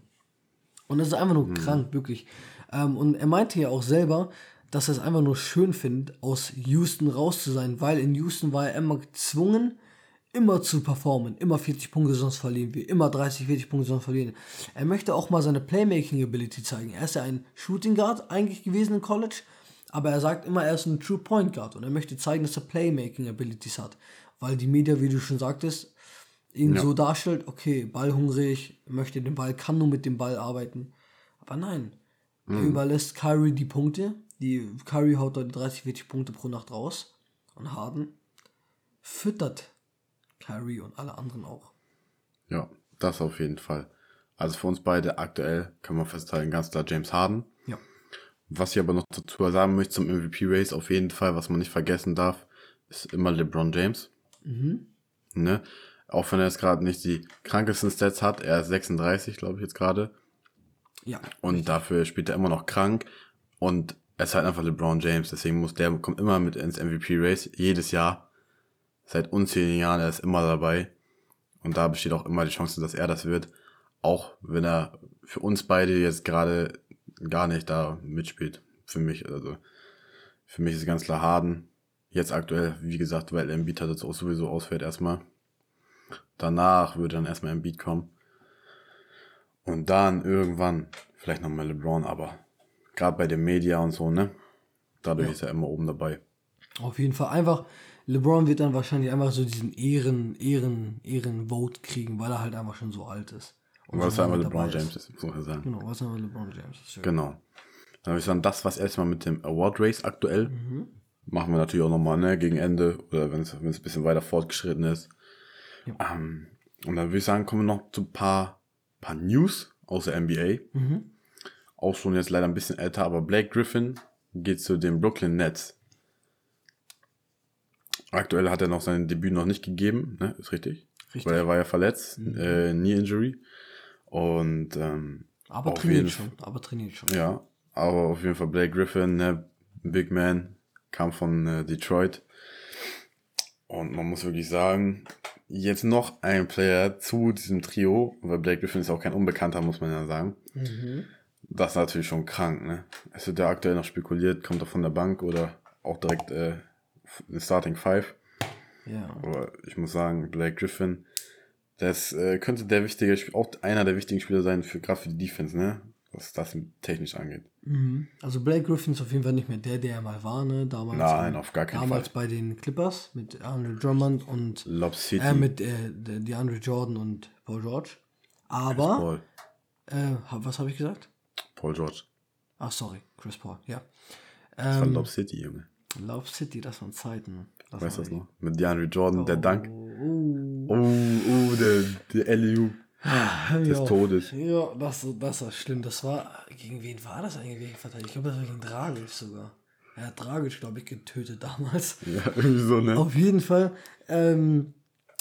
Und das ist einfach nur krank, wirklich. Ähm, und er meinte ja auch selber, dass er es einfach nur schön findet, aus Houston raus zu sein, weil in Houston war er immer gezwungen, immer zu performen, immer 40 Punkte, sonst verlieren wir, immer 30, 40 Punkte, sonst verlieren. Er möchte auch mal seine Playmaking-Ability zeigen. Er ist ja ein Shooting Guard eigentlich gewesen in College, aber er sagt immer, er ist ein True Point Guard und er möchte zeigen, dass er Playmaking-Abilities hat, weil die Media, wie du schon sagtest, ihn Ja. so darstellt, okay, ballhungrig, möchte den Ball, kann nur mit dem Ball arbeiten. Aber nein, er überlässt Kyrie die Punkte, die Kyrie haut dort 30, 40 Punkte pro Nacht raus und Harden füttert Kyrie und alle anderen auch. Ja, das auf jeden Fall. Also für uns beide aktuell können wir festhalten, ganz klar James Harden. Ja. Was ich aber noch dazu sagen möchte zum MVP-Race, auf jeden Fall, was man nicht vergessen darf, ist immer LeBron James. Ne? Auch wenn er jetzt gerade nicht die krankesten Stats hat, er ist 36, glaube ich jetzt gerade. Ja. Und dafür spielt er immer noch krank. Und er ist halt einfach LeBron James. Deswegen muss der kommt immer mit ins MVP-Race. Jedes Jahr. Seit unzähligen Jahren. Er ist immer dabei. Und da besteht auch immer die Chance, dass er das wird. Auch wenn er für uns beide jetzt gerade gar nicht da mitspielt. Für mich. Also für mich ist ganz klar Harden. Jetzt aktuell, wie gesagt, weil Embiid hat jetzt auch sowieso ausfällt erstmal. Danach würde dann erstmal Embiid kommen. Und dann irgendwann vielleicht nochmal LeBron, aber gerade bei den Media und so, ne? Dadurch ist er immer oben dabei. Auf jeden Fall einfach, LeBron wird dann wahrscheinlich einfach so diesen Ehren, Ehren, Ehrenvote kriegen, weil er halt einfach schon so alt ist. Und was so einfach lange LeBron James ist, muss man sagen. Genau, was einfach LeBron James ist. Genau. Dann würde ich sagen, das was erstmal mit dem Award Race aktuell. Machen wir natürlich auch nochmal, ne, gegen Ende oder wenn es wenn es ein bisschen weiter fortgeschritten ist. Ähm, und dann würde ich sagen, kommen wir noch zu ein paar, paar News aus der NBA. Auch schon jetzt leider ein bisschen älter, aber Blake Griffin geht zu den Brooklyn Nets. Aktuell hat er noch sein Debüt noch nicht gegeben, ne? Ist richtig? Richtig. Weil er war ja verletzt, äh, Knee Injury. Und ähm, Aber trainiert schon, aber trainiert schon. ja, aber auf jeden Fall Blake Griffin, ne, Big Man, kam von äh, Detroit. Und man muss wirklich sagen, jetzt noch ein Player zu diesem Trio, weil Blake Griffin ist auch kein Unbekannter, muss man ja sagen. Mhm. Das ist natürlich schon krank, ne? Es wird ja aktuell noch spekuliert, kommt er von der Bank oder auch direkt äh, in Starting Five. Ja. Aber ich muss sagen, Blake Griffin, das äh, könnte der wichtige, auch einer der wichtigen Spieler sein, für gerade für die Defense, ne? Was das technisch angeht. Mhm. Also Blake Griffin ist auf jeden Fall nicht mehr der, der er mal war, ne? Damals, Nein, auf gar keinen damals Fall. bei den Clippers mit Andre Drummond und Lob City, äh, mit äh, de- DeAndre Jordan und Paul George. Aber, Paul, äh, was habe ich gesagt? Paul George. Ach, sorry, Chris Paul, ja. Das war Ähm, Lob City, Junge. Love City, das waren Zeiten. Das Weißt du das noch? Mit DeAndre Jordan, der Dank. Oh, Oh, oh, der, der LU oh. des ja. Todes. Ja, das, das war schlimm. Das war, gegen wen war das eigentlich? Ich glaube, das war gegen Dragic sogar. Er hat Dragic, glaube ich, getötet damals. [laughs] Ja, irgendwie so, ne? Auf jeden Fall. Ähm,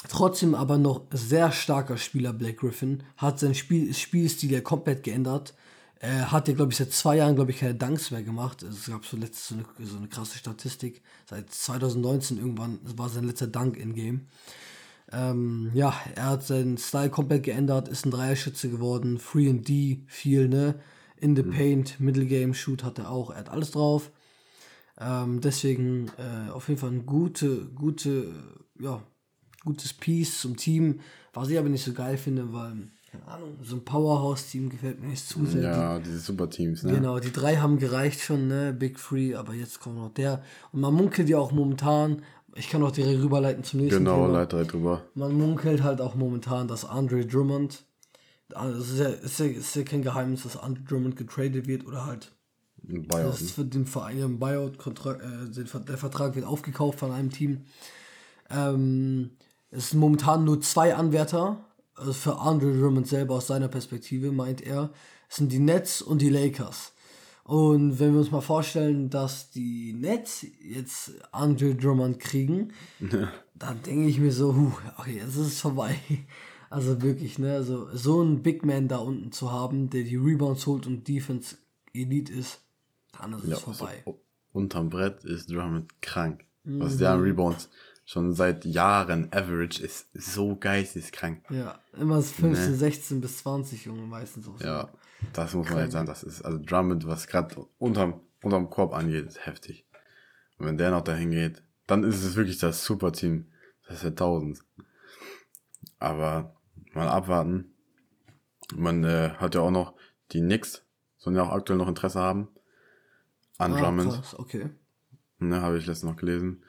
trotzdem aber noch sehr starker Spieler, Black Griffin. Hat seinen Spiel, Spielstil ja komplett geändert. Er hat ja, glaube ich, seit zwei Jahren, glaube ich, keine Dunks mehr gemacht. Es gab so letztes so eine, so eine krasse Statistik. Seit 2019 irgendwann war sein letzter Dunk in Game. Ähm, ja, er hat seinen Style komplett geändert, ist ein Dreierschütze geworden, Free and D, viel, ne? In the Paint, Middle Game, Shoot hat er auch, er hat alles drauf. Ähm, deswegen äh, auf jeden Fall ein gute, gute, ja, gutes Piece zum Team, was ich aber nicht so geil finde, weil, keine Ahnung, so ein Powerhouse-Team gefällt mir nicht zu sehr. Ja, diese Superteams, ne? Genau, die drei haben gereicht schon, ne? Big Free, aber jetzt kommt noch der. Und man munkelt ja auch momentan, ich kann auch direkt rüberleiten zum nächsten Genau, Thema. leite direkt drüber. Man munkelt halt auch momentan, dass Andre Drummond, also es ist ja, ist ja, ist ja kein Geheimnis, dass Andre Drummond getradet wird oder halt Ein Buyout. das ist für den Verein im Buyout-Kontrakt, äh, den Ver- der Vertrag wird aufgekauft von einem Team. Ähm, es sind momentan nur zwei Anwärter, also für Andre Drummond selber aus seiner Perspektive, meint er. Es sind die Nets und die Lakers. Und wenn wir uns mal vorstellen, dass die Nets jetzt Andre Drummond kriegen, [laughs] dann denke ich mir so, huh, okay, jetzt ist es vorbei. [laughs] Also wirklich, ne? Also so einen Big Man da unten zu haben, der die Rebounds holt und Defense Elite ist, dann ist es Ja, vorbei. also, unterm Brett ist Drummond krank. Mhm. Was der an Rebounds schon seit Jahren average ist so geisteskrank. Ja, immer 15, 16 bis 20, Junge, meistens auch so. Ja, das muss man jetzt sagen. Das ist also Drummond, was gerade unterm, unterm Korb angeht, ist heftig. Und wenn der noch dahin geht, dann ist es wirklich das Superteam. Das ist ja tausend. Aber mal abwarten. Man äh, hat ja auch noch die Knicks, sollen ja auch aktuell noch Interesse haben an Ah, Drummond. krass, okay. Ne, habe ich letztens noch gelesen.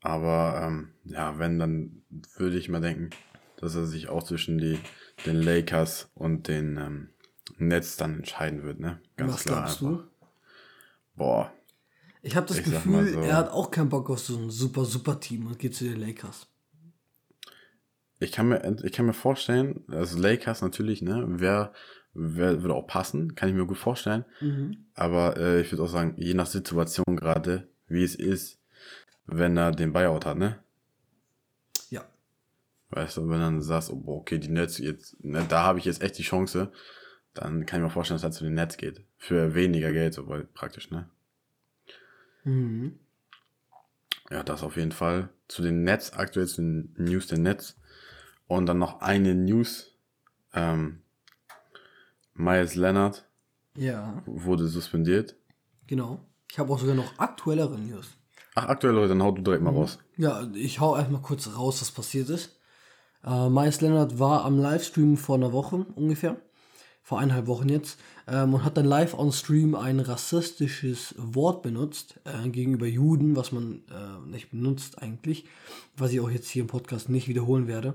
Aber ähm, ja, wenn, dann würde ich mal denken, dass er sich auch zwischen die, den Lakers und den ähm, Nets dann entscheiden wird, ne? Ganz Was klar glaubst einfach. du? Boah. Ich habe das Ich Gefühl, so. er hat auch keinen Bock auf so ein super, super Team und geht zu den Lakers. Ich kann mir, ich kann mir vorstellen, also Lakers natürlich, ne, wer, wer würde auch passen, kann ich mir gut vorstellen. Mhm. Aber äh, ich würde auch sagen, je nach Situation gerade, wie es ist, wenn er den Buyout hat, ne? Ja. Weißt du, wenn dann sagst, oh, okay, die Nets jetzt, ne, da habe ich jetzt echt die Chance, dann kann ich mir vorstellen, dass er zu den Nets geht. Für weniger Geld, so praktisch, ne? Mhm. Ja, das auf jeden Fall. Zu den Nets, aktuell zu den News der Nets. Und dann noch eine News. Ähm, Miles Leonard Ja, wurde suspendiert. genau. Ich habe auch sogar noch aktuellere News. Ach, aktuell, Leute, dann hau du direkt mal raus. Ja, ich hau erstmal kurz raus, was passiert ist. Äh, Miles Leonard war am Livestream vor einer Woche ungefähr, vor eineinhalb Wochen jetzt, ähm, und hat dann live on Stream ein rassistisches Wort benutzt äh, gegenüber Juden, was man äh, nicht benutzt eigentlich, was ich auch jetzt hier im Podcast nicht wiederholen werde,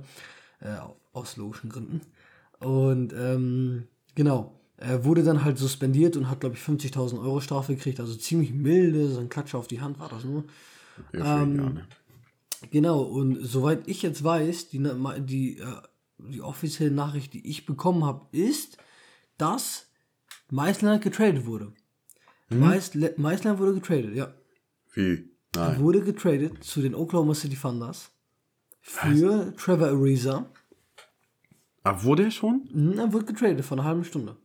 äh, aus logischen Gründen. Und ähm, genau, er wurde dann halt suspendiert und hat, glaube ich, 50.000 Euro Strafe gekriegt, also ziemlich milde, so ein Klatscher auf die Hand war das nur. Ja, Ähm? Genau, und soweit ich jetzt weiß, die, die, äh, die offizielle Nachricht, die ich bekommen habe, ist, dass Meisler getradet wurde. Hm? Meisler wurde getradet, ja. Wie? Er Nein. wurde getradet zu den Oklahoma City Thunders für Trevor Ariza. Ah, wurde er schon? Mhm, Er wurde getradet vor einer halben Stunde.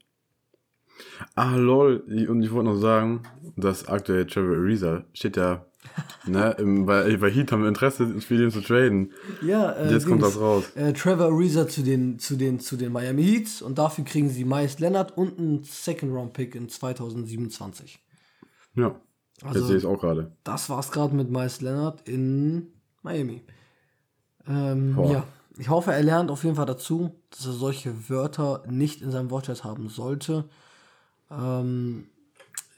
Ah, lol. Und ich wollte noch sagen, dass aktuell Trevor Ariza steht ja, ne, [laughs] im, bei, bei Heat haben wir Interesse, ins Spiel zu traden. Ja, äh, Jetzt kommt das raus. Äh, Trevor Ariza zu den, zu, den, zu den Miami Heats und dafür kriegen sie Miles Leonard und einen Second-Round-Pick in 2027. Ja. Also- Jetzt sehe ich es auch gerade. Das war's gerade mit Miles Leonard in Miami. Ähm, ja, ich hoffe, er lernt auf jeden Fall dazu, dass er solche Wörter nicht in seinem Wortschatz haben sollte. Ähm,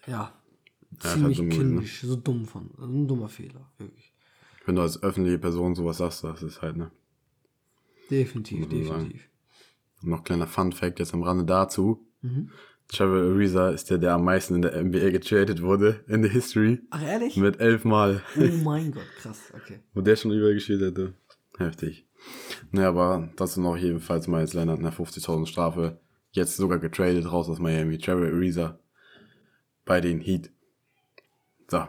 ja, halt ziemlich gewesen, ne? kindisch, so dumm von, ein dummer Fehler, wirklich. Wenn du als öffentliche Person sowas sagst, das ist halt, ne. Definitiv, definitiv. Noch kleiner Fun Fact jetzt am Rande dazu. Mhm. Trevor Ariza ist der, der am meisten in der NBA getradet wurde in der History. Ach, ehrlich? Mit elf Mal. Oh mein Gott, krass, okay. [laughs] Wo der schon überall gespielt hätte. Heftig. Naja, aber das sind noch jedenfalls Miles Leonard eine 50.000 Strafe. Jetzt sogar getradet raus aus Miami. Trevor Ariza bei den Heat. So.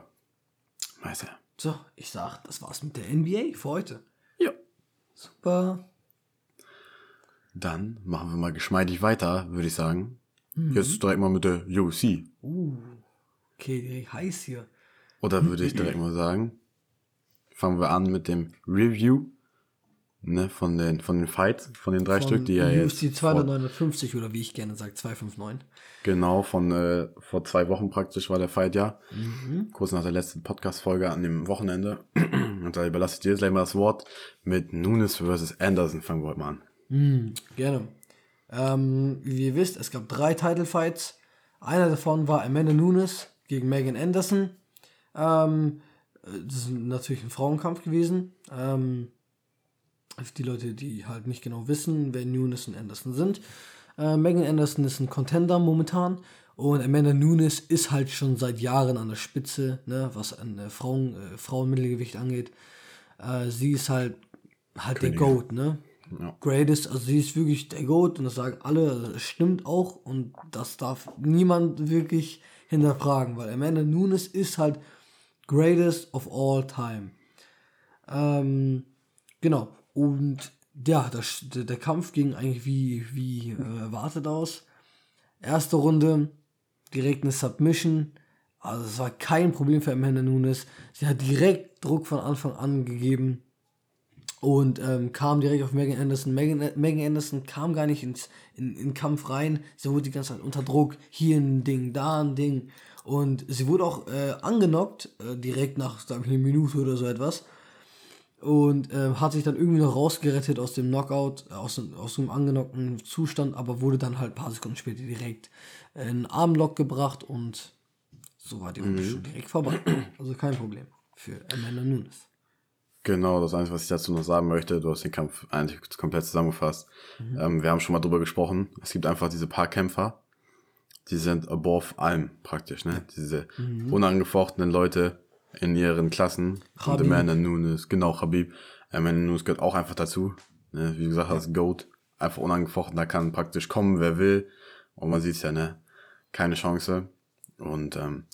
Meister. So, ich sag, das war's mit der NBA für heute. Ja. Super. Dann machen wir mal geschmeidig weiter, würde ich sagen. Jetzt direkt mal mit der UFC. Uh, okay, direkt heiß hier. Oder würde ich direkt mal sagen, fangen wir an mit dem Review ne, von, den, von den Fights, von den drei Von Stück, die ja jetzt UFC vor, 259 oder wie ich gerne sage, 259. genau von äh, vor zwei Wochen praktisch war der Fight ja. Mhm. Kurz nach der letzten Podcast-Folge an dem Wochenende. [clears throat] Und da überlasse ich dir jetzt gleich mal das Wort. Mit Nunes versus Anderson fangen wir heute mal an. Mhm, gerne. Ähm, wie ihr wisst, es gab drei Title Fights. Einer davon war Amanda Nunes gegen Megan Anderson. Ähm, äh, das ist natürlich ein Frauenkampf gewesen. Ähm, für die Leute, die halt nicht genau wissen, wer Nunes und Anderson sind. Äh, Megan Anderson ist ein Contender momentan und Amanda Nunes ist halt schon seit Jahren an der Spitze, ne, was an äh, Frauen, äh, Frauenmittelgewicht angeht. Äh, sie ist halt halt der. Goat, ne? Ja. Greatest, also sie ist wirklich der Goat und das sagen alle, also das stimmt auch und das darf niemand wirklich hinterfragen, weil Amanda Nunes ist halt Greatest of all time. Ähm, genau. Und ja, das, der, Kampf ging eigentlich wie, wie äh, erwartet aus. Erste Runde, direkt eine Submission. Also es war kein Problem für Amanda Nunes. Sie hat direkt Druck von Anfang an gegeben und ähm, kam direkt auf Megan Anderson. Megan, Megan Anderson kam gar nicht ins, in, in den Kampf rein. Sie wurde die ganze Zeit unter Druck. Hier ein Ding, da ein Ding. Und sie wurde auch äh, angenockt, äh, direkt nach, sag ich, einer Minute oder so etwas. Und äh, hat sich dann irgendwie noch rausgerettet aus dem Knockout, äh, aus, dem- aus dem angenockten Zustand, aber wurde dann halt ein paar Sekunden später direkt in einen Armlock gebracht und so war die Runde schon direkt vorbei. Also kein Problem für Amanda Nunes. Genau, das Einzige, was ich dazu noch sagen möchte, du hast den Kampf eigentlich komplett zusammengefasst. Ähm, wir haben schon mal drüber gesprochen. Es gibt einfach diese paar Kämpfer, die sind above allem praktisch, ne? Diese unangefochtenen Leute in ihren Klassen. Und Khabib. Amanda Nunes, genau, Khabib. Amanda Nunes gehört auch einfach dazu. Ne? Wie gesagt hast, Goat. Einfach unangefochten, da kann praktisch kommen, wer will. Und man sieht's ja, ne? Keine Chance. Und ähm,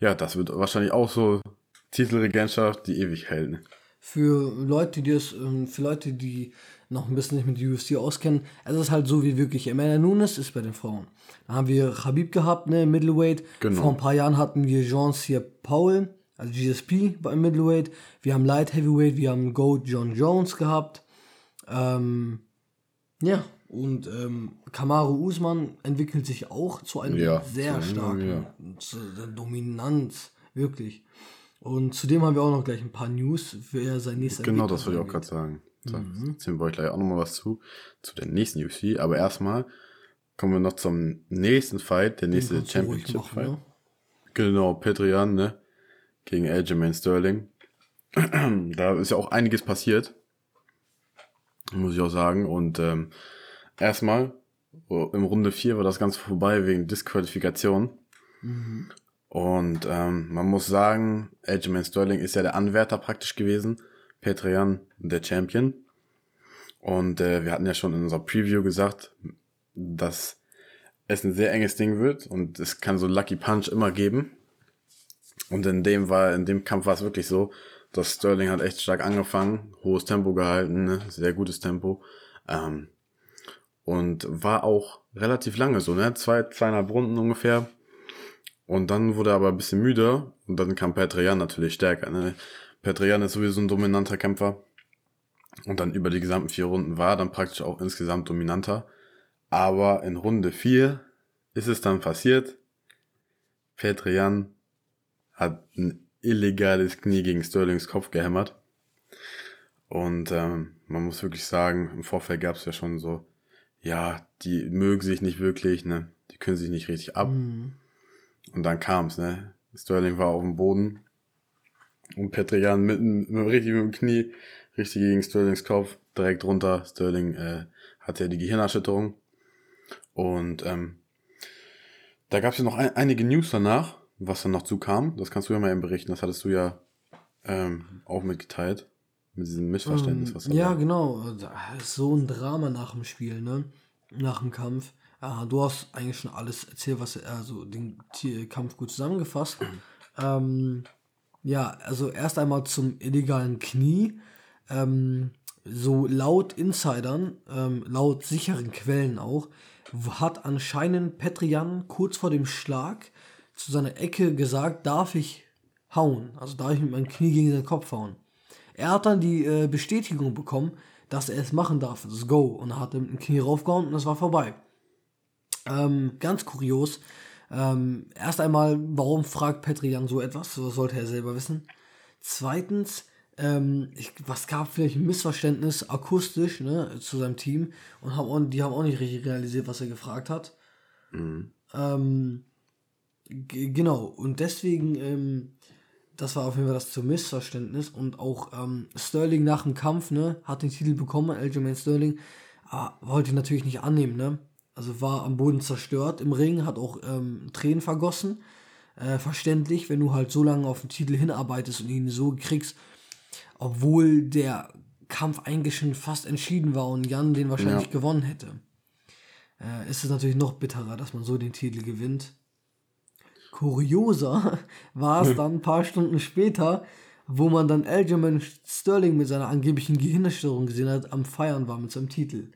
ja, das wird wahrscheinlich auch so Titelregentschaft, die ewig hält. Ne? für Leute, die das, ähm, für Leute, die noch ein bisschen nicht mit der UFC auskennen, es ist halt so wie wirklich Amanda Nunes ist bei den Frauen. Da haben wir Khabib gehabt, ne, Middleweight. Genau. Vor ein paar Jahren hatten wir Jean-Cyr Paul, also GSP beim Middleweight. Wir haben Light Heavyweight, wir haben Goat John Jones gehabt. Ähm, ja, und ähm, Kamaru Usman entwickelt sich auch zu einem Ja, sehr zu starken, ja. zu Dominanz, wirklich. Und zudem haben wir auch noch gleich ein paar News, wer sein nächster Genau, Gegner das wollte ich auch gerade sagen. So, Mhm. erzählen wir euch gleich auch nochmal was zu, zu der nächsten UFC. Aber erstmal kommen wir noch zum nächsten Fight, der nächste Championship-Fight. ne? Genau, Petrian, ne? Gegen Aljamain Sterling. [clears throat] da ist ja auch einiges passiert. Muss ich auch sagen. Und ähm, erstmal, oh, im Runde 4 war das Ganze vorbei wegen Disqualifikation. Mhm. Und ähm, man muss sagen, Aljamain Sterling ist ja der Anwärter praktisch gewesen. Petrian der Champion. Und äh, wir hatten ja schon in unserer Preview gesagt, dass es ein sehr enges Ding wird und es kann so Lucky Punch immer geben. Und in dem war, in dem Kampf war es wirklich so, dass Sterling hat echt stark angefangen, hohes Tempo gehalten, ne? sehr gutes Tempo. Ähm, und war auch relativ lange so, ne? Zwei, zweieinhalb Runden ungefähr. Und dann wurde er aber ein bisschen müde und dann kam Petrian natürlich stärker. Ne? Petrian ist sowieso ein dominanter Kämpfer. Und dann über die gesamten vier Runden war er dann praktisch auch insgesamt dominanter. Aber in Runde vier ist es dann passiert. Petrian hat ein illegales Knie gegen Sterlings Kopf gehämmert. Und ähm, man muss wirklich sagen, im Vorfeld gab es ja schon so, ja, die mögen sich nicht wirklich, ne? Die können sich nicht richtig ab. Mhm. Und dann kam's, ne? Sterling war auf dem Boden und Petrian mitten, richtig mit dem Knie, richtig gegen Sterlings Kopf, direkt runter. Sterling äh, hatte ja die Gehirnerschütterung. Und ähm, da gab es ja noch ein, einige News danach, was dann noch zukam. Das kannst du ja mal eben berichten. Das hattest du ja ähm, auch mitgeteilt. Mit diesem Missverständnis, was da Ja, war. genau. So ein Drama nach dem Spiel, ne? Nach dem Kampf. Ja, du hast eigentlich schon alles erzählt, was also den Kampf gut zusammengefasst. [clears throat] Ähm, ja, also erst einmal zum illegalen Knie. Ähm, so laut Insidern, ähm, laut sicheren Quellen auch, hat anscheinend Petrian kurz vor dem Schlag zu seiner Ecke gesagt, darf ich hauen? Also darf ich mit meinem Knie gegen den Kopf hauen? Er hat dann die äh, Bestätigung bekommen, dass er es machen darf, das Go. Und er hat mit dem Knie raufgehauen und es war vorbei. Ähm, ganz kurios. Ähm, erst einmal, warum fragt Petrian so etwas? Das sollte er selber wissen. Zweitens, ähm, ich, was gab vielleicht ein Missverständnis akustisch ne, zu seinem Team und haben auch, die haben auch nicht richtig realisiert, was er gefragt hat. Mhm. Ähm, genau, und deswegen, ähm, das war auf jeden Fall das zum Missverständnis und auch ähm, Sterling nach dem Kampf, ne, hat den Titel bekommen, Aljamain Sterling, aber wollte natürlich nicht annehmen, ne. Also war am Boden zerstört im Ring, hat auch ähm, Tränen vergossen. Äh, verständlich, wenn du halt so lange auf den Titel hinarbeitest und ihn so kriegst, obwohl der Kampf eigentlich schon fast entschieden war und Jan den wahrscheinlich ja. gewonnen hätte. Äh, ist es natürlich noch bitterer, dass man so den Titel gewinnt. Kurioser [laughs] war es dann ein paar Stunden später, wo man dann Aljamain Sterling mit seiner angeblichen Gehirnerstörung gesehen hat, am Feiern war mit seinem Titel.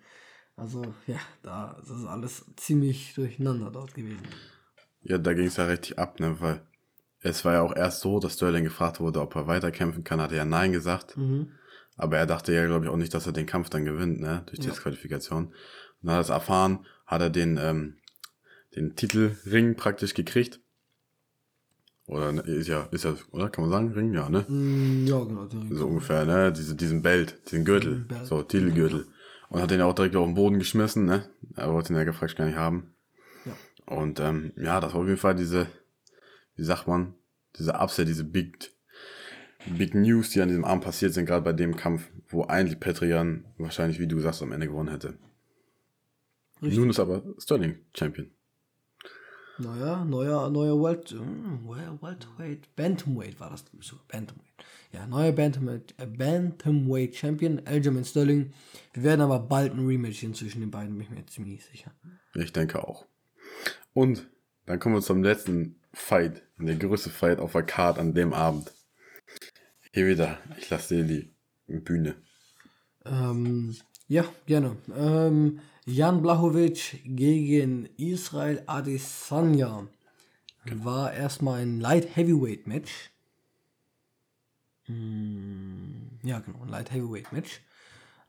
Also ja, da das ist alles ziemlich durcheinander dort gewesen. Ja, da ging es ja richtig ab, ne, weil es war ja auch erst so, dass Sterling gefragt wurde, ob er weiterkämpfen kann, hat er ja Nein gesagt. Mhm. Aber er dachte ja, glaube ich, auch nicht, dass er den Kampf dann gewinnt, ne, durch die ja. Disqualifikation. Und dann hat er es erfahren, hat er den, ähm, den Titelring praktisch gekriegt. Oder ne, ist ja, ist ja, oder? Kann man sagen, Ring? Ja, ne? Mm, ja, genau. So ungefähr, ne? Diese, diesen Belt, diesen Gürtel. Belt. So, Titelgürtel. Und hat den ja auch direkt auf den Boden geschmissen, ne? Er wollte ihn ja gefragt gar nicht haben. Ja. Und ähm, ja, das war auf jeden Fall diese, wie sagt man, diese Upset, diese Big, Big News, die an diesem Abend passiert sind, gerade bei dem Kampf, wo eigentlich Petrian wahrscheinlich, wie du sagst, am Ende gewonnen hätte. Richtig. Nun ist aber Sterling Champion. Neuer, neuer, neuer World, uh, Welterweight, Bantamweight war das, Bantamweight. Ja, neuer Bantamweight, äh, Bantamweight Champion, Aljamain Sterling. Wir werden aber bald ein Rematch hin zwischen den beiden, bin ich mir ziemlich sicher. Ich denke auch. Und dann kommen wir zum letzten Fight, der größte Fight auf der Card an dem Abend. Hier wieder, ich lasse dir die Bühne. Ähm, ja, gerne. Ähm, Jan Blachowicz gegen Israel Adesanya genau. war erstmal ein Light Heavyweight Match. Mm, ja, genau, ein Light Heavyweight Match.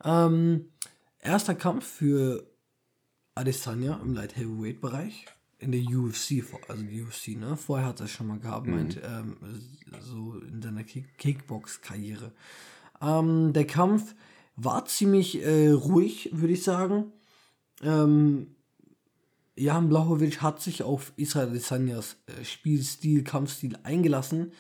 Ähm, erster Kampf für Adesanya im Light Heavyweight Bereich in der UFC, also die UFC, ne? Vorher hat er schon mal gehabt, mhm. meint, ähm, so in seiner Kick Kickbox-Karriere. Ähm, der Kampf war ziemlich äh, ruhig, würde ich sagen. Ähm, Jan Blachowicz hat sich auf Israel Adesanyas äh, Spielstil, Kampfstil eingelassen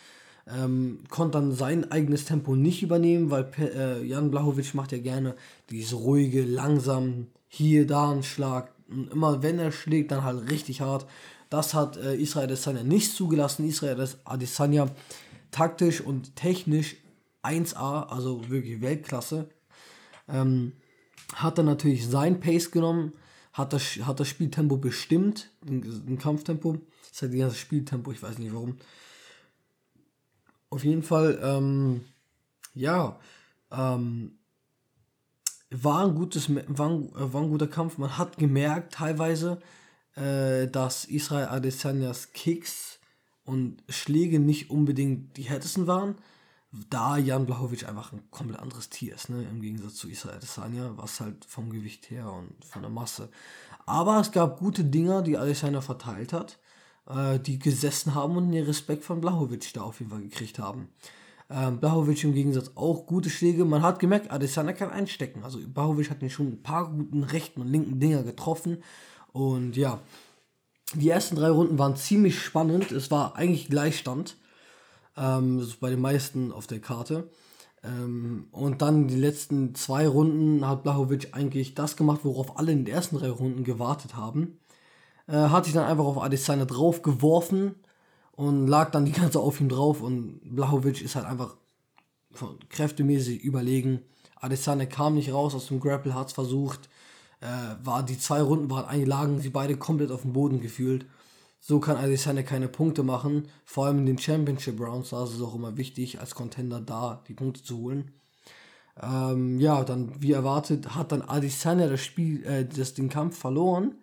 ähm, konnte dann sein eigenes Tempo nicht übernehmen, weil äh, Jan Blachowicz macht ja gerne dieses ruhige, langsam, hier, da ein Schlag. Und immer wenn er schlägt, dann halt richtig hart. Das hat äh, Israel Adesanya nicht zugelassen. Israel Adesanya taktisch und technisch 1A, also wirklich Weltklasse. Ähm, hat dann natürlich sein Pace genommen, hat das, hat das Spieltempo bestimmt, den Kampftempo. Das ist halt das Spieltempo, ich weiß nicht warum. Auf jeden Fall, ähm, ja, ähm, war ein gutes, war ein, war ein guter Kampf. Man hat gemerkt teilweise, äh, dass Israel Adesanyas Kicks und Schläge nicht unbedingt die härtesten waren, da Jan Blachowicz einfach ein komplett anderes Tier ist, ne? im Gegensatz zu Israel Adesanya, was halt vom Gewicht her und von der Masse. Aber es gab gute Dinger, die Adesanya verteilt hat, äh, die gesessen haben und den Respekt von Blachowicz da auf jeden Fall gekriegt haben. Ähm, Blachowicz im Gegensatz auch gute Schläge. Man hat gemerkt, Adesanya kann einstecken. Also Blachowicz hat ihn schon ein paar guten rechten und linken Dinger getroffen. Und ja, die ersten drei Runden waren ziemlich spannend. Es war eigentlich Gleichstand. Ähm, ist bei den meisten auf der Karte. Ähm, und dann die letzten zwei Runden hat Blachowicz eigentlich das gemacht, worauf alle in den ersten drei Runden gewartet haben. Äh, hat sich dann einfach auf Adesanya drauf geworfen und lag dann die [laughs] ganze auf ihm drauf und Blachowicz ist halt einfach kräftemäßig überlegen. Adesanya kam nicht raus aus dem Grapple, hat es versucht. Äh, war die zwei Runden waren eigentlich lagen sie beide komplett auf dem Boden gefühlt. So kann Adesanya keine Punkte machen. Vor allem in den Championship Rounds, da ist es auch immer wichtig, als Contender da die Punkte zu holen. Ähm, ja, dann wie erwartet hat dann Adesanya das Spiel, äh, das, den Kampf verloren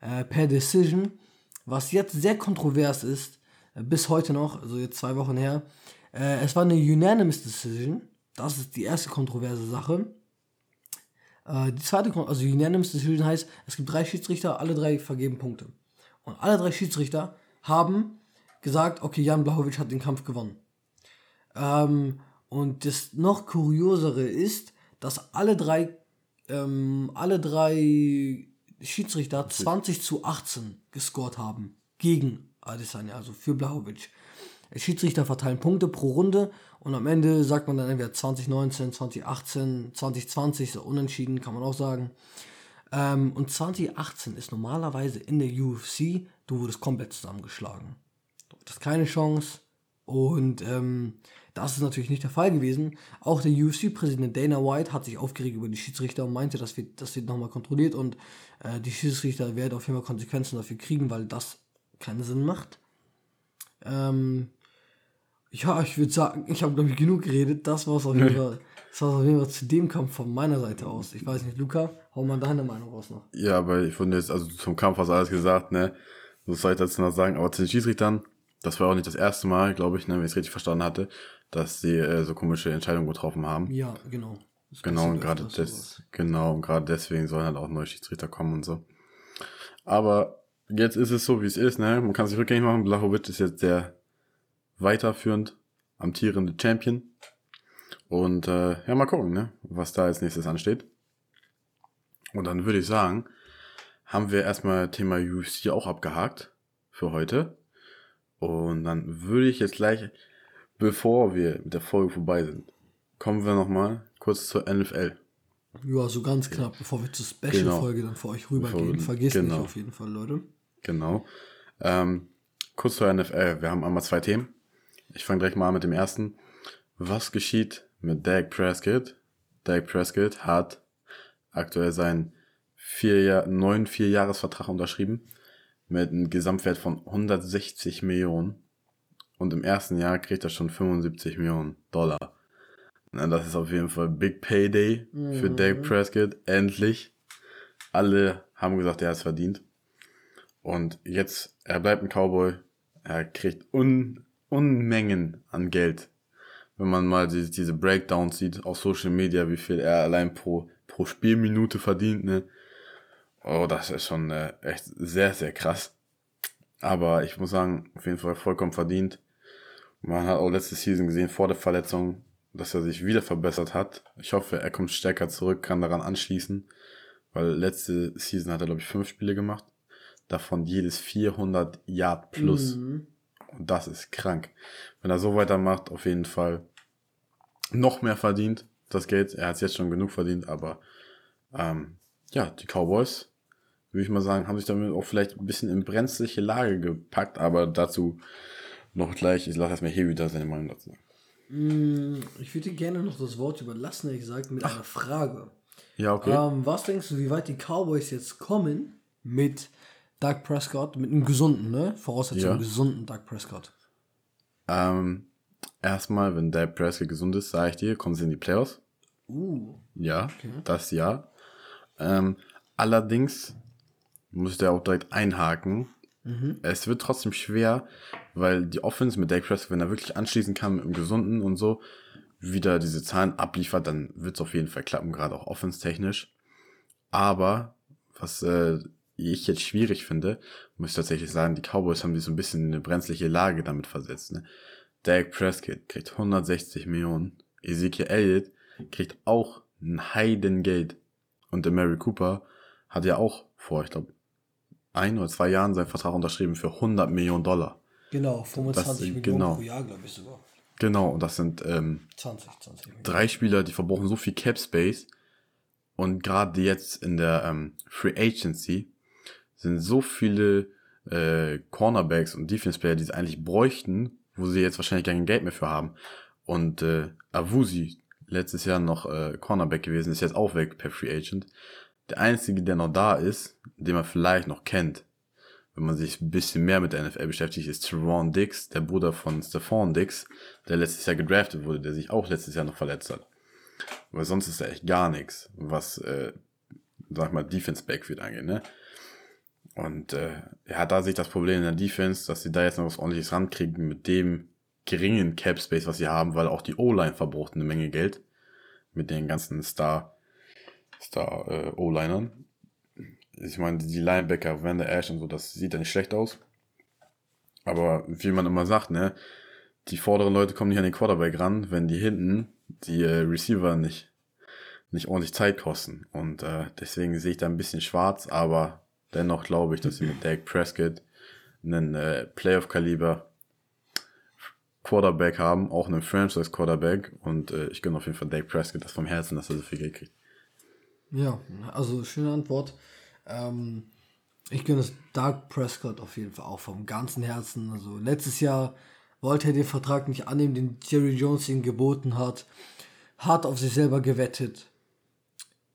äh, per Decision, was jetzt sehr kontrovers ist, äh, bis heute noch, also jetzt zwei Wochen her. Äh, es war eine Unanimous Decision. Das ist die erste kontroverse Sache. Äh, die zweite, also Unanimous Decision heißt, es gibt drei Schiedsrichter, alle drei vergeben Punkte. Und alle drei Schiedsrichter haben gesagt, okay, Jan Blachowicz hat den Kampf gewonnen. Ähm, und das noch kuriosere ist, dass alle drei, ähm, alle drei Schiedsrichter 20 zu 18 gescored haben gegen Adesanya, also für Blachowicz. Schiedsrichter verteilen Punkte pro Runde und am Ende sagt man dann entweder 2019, 2018, 2020, so unentschieden, kann man auch sagen. Ähm, und 2018 ist normalerweise in der UFC, du wurdest komplett zusammengeschlagen. Du hattest keine Chance und ähm, das ist natürlich nicht der Fall gewesen. Auch der UFC-Präsident Dana White hat sich aufgeregt über die Schiedsrichter und meinte, dass wir das wird nochmal kontrolliert und äh, die Schiedsrichter werden auf jeden Fall Konsequenzen dafür kriegen, weil das keinen Sinn macht. Ähm, ja, ich würde sagen, ich habe, glaube ich, genug geredet. Das war es auf jeden [laughs] Fall. Das war auf jeden Fall zu dem Kampf von meiner Seite aus. Ich weiß nicht, Luca, hau mal deine Meinung raus noch. Ja, aber ich finde jetzt, also zum Kampf hast du alles gesagt, ne? Was soll ich dazu noch sagen? Aber zu den Schiedsrichtern, das war auch nicht das erste Mal, glaube ich, ne, wenn ich es richtig verstanden hatte, dass sie äh, so komische Entscheidungen getroffen haben. Ja, genau. Das genau, und gerade des, genau, und gerade deswegen sollen halt auch neue Schiedsrichter kommen und so. Aber jetzt ist es so, wie es ist, ne? Man kann sich rückgängig machen. Blachowicz ist jetzt der weiterführend amtierende Champion. Und äh, ja, mal gucken, ne? was da als nächstes ansteht. Und dann würde ich sagen, haben wir erstmal Thema UFC auch abgehakt für heute. Und dann würde ich jetzt gleich, bevor wir mit der Folge vorbei sind, kommen wir nochmal kurz zur NFL. Ja, so ganz knapp, bevor wir zur Special-Folge genau. dann für euch rübergehen. Vergesst genau. nicht auf jeden Fall, Leute. Genau. Ähm, kurz zur NFL. Wir haben einmal zwei Themen. Ich fange direkt mal an mit dem ersten. Was geschieht mit Dak Prescott? Dak Prescott hat aktuell seinen vier Jahr, neuen Vierjahresvertrag unterschrieben mit einem Gesamtwert von 160 Millionen. Und im ersten Jahr kriegt er schon 75 Millionen Dollar. Na, das ist auf jeden Fall Big Payday für mhm. Dak Prescott. Endlich. Alle haben gesagt, er hat es verdient. Und jetzt, er bleibt ein Cowboy. Er kriegt un, Unmengen an Geld. Wenn man mal diese, diese Breakdowns sieht auf Social Media, wie viel er allein pro, pro Spielminute verdient, ne? Oh, das ist schon äh, echt sehr, sehr krass. Aber ich muss sagen, auf jeden Fall vollkommen verdient. Man hat auch letzte Season gesehen, vor der Verletzung, dass er sich wieder verbessert hat. Ich hoffe, er kommt stärker zurück, kann daran anschließen. Weil letzte Season hat er, glaube ich, fünf Spiele gemacht. Davon jedes 400 Yard plus. Mhm. Und das ist krank. Wenn er so weitermacht, auf jeden Fall noch mehr verdient, das Geld. Er hat es jetzt schon genug verdient, aber ähm, ja, die Cowboys würde ich mal sagen, haben sich damit auch vielleicht ein bisschen in brenzliche Lage gepackt, aber dazu noch gleich, ich lasse erstmal hier wieder seine Meinung dazu sagen. Mm, ich würde dir gerne noch das Wort überlassen, ehrlich gesagt, mit Ach. einer Frage. Ja, okay. Ähm, was denkst du, wie weit die Cowboys jetzt kommen mit Doug Prescott, mit einem gesunden, ne? Voraussetzung ja. gesunden Doug Prescott? Ähm, erstmal, wenn Doug Prescott gesund ist, sage ich dir, kommen sie in die Playoffs. Uh. Ja, das ja. Ähm, allerdings muss da auch direkt einhaken. Es wird trotzdem schwer, weil die Offense mit Dak Prescott, wenn er wirklich anschließen kann mit dem Gesunden und so, wieder diese Zahlen abliefert, dann wird es auf jeden Fall klappen, gerade auch offense-technisch. Aber was äh, ich jetzt schwierig finde, muss ich tatsächlich sagen, die Cowboys haben sich so ein bisschen in eine brenzliche Lage damit versetzt. Ne? Dak Prescott kriegt 160 Millionen, Ezekiel Elliott kriegt auch ein Heidengeld und der Mary Cooper hat ja auch vor, ich glaube, ein oder zwei Jahren seinen Vertrag unterschrieben für 100 Millionen Dollar. Genau, 25 Das- Millionen genau. pro Jahr, glaube ich sogar. Genau, und das sind ähm, 20, 20 Millionen. drei Spieler, die verbrauchen so viel Cap Space. Und gerade jetzt in der ähm, Free Agency sind so viele äh, Cornerbacks und Defense Player, die sie eigentlich bräuchten, wo sie jetzt wahrscheinlich kein Geld mehr für haben. Und äh, Avusi, letztes Jahr noch äh, Cornerback gewesen, ist jetzt auch weg per Free Agent. Der einzige, der noch da ist, den man vielleicht noch kennt, wenn man sich ein bisschen mehr mit der NFL beschäftigt, ist Teron Dix, der Bruder von Stephon Dix, der letztes Jahr gedraftet wurde, der sich auch letztes Jahr noch verletzt hat. Weil sonst ist da echt gar nichts, was, äh, sag mal, Defense Backfield angeht, ne? Und äh, ja, da sehe ich das Problem in der Defense, dass sie da jetzt noch was ordentliches rankriegen mit dem geringen Cap Space, was sie haben, weil auch die O-Line verbraucht eine Menge Geld mit den ganzen Star, Star äh, O-Linern. Ich meine, die Linebacker, Van der Ash und so, das sieht ja nicht schlecht aus. Aber wie man immer sagt, ne, die vorderen Leute kommen nicht an den Quarterback ran, wenn die hinten die äh, Receiver nicht, nicht ordentlich Zeit kosten. Und äh, deswegen sehe ich da ein bisschen schwarz, aber dennoch glaube ich, dass sie mit Dak Prescott einen äh, Playoff-Kaliber Quarterback haben, auch einen Franchise-Quarterback. Und äh, ich gönne auf jeden Fall Dak Prescott das vom Herzen, dass er so viel Geld kriegt. Ja, also schöne Antwort. Ähm, ich gönne es Doug Prescott auf jeden Fall auch vom ganzen Herzen. Also letztes Jahr wollte er den Vertrag nicht annehmen, den Jerry Jones ihm geboten hat. Hat auf sich selber gewettet.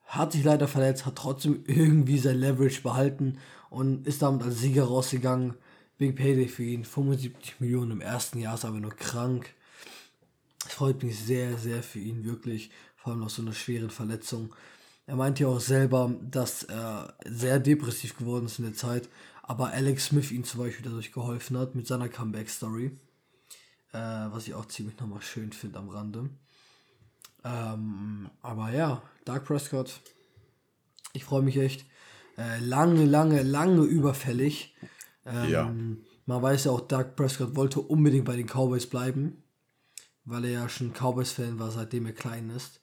Hat sich leider verletzt, hat trotzdem irgendwie sein Leverage behalten und ist damit als Sieger rausgegangen. Big Payday für ihn. 75 Millionen im ersten Jahr ist aber nur krank. Es freut mich sehr, sehr für ihn, wirklich. Vor allem nach so einer schweren Verletzung. Er meinte ja auch selber, dass er sehr depressiv geworden ist in der Zeit, aber Alex Smith ihm zum Beispiel dadurch geholfen hat mit seiner Comeback-Story. Äh, was ich auch ziemlich nochmal schön finde am Rande. Ähm, aber ja, Dark Prescott, ich freue mich echt. Äh, lange, lange, lange überfällig. Ähm, Ja. Man weiß ja auch, Dark Prescott wollte unbedingt bei den Cowboys bleiben, weil er ja schon Cowboys-Fan war, seitdem er klein ist.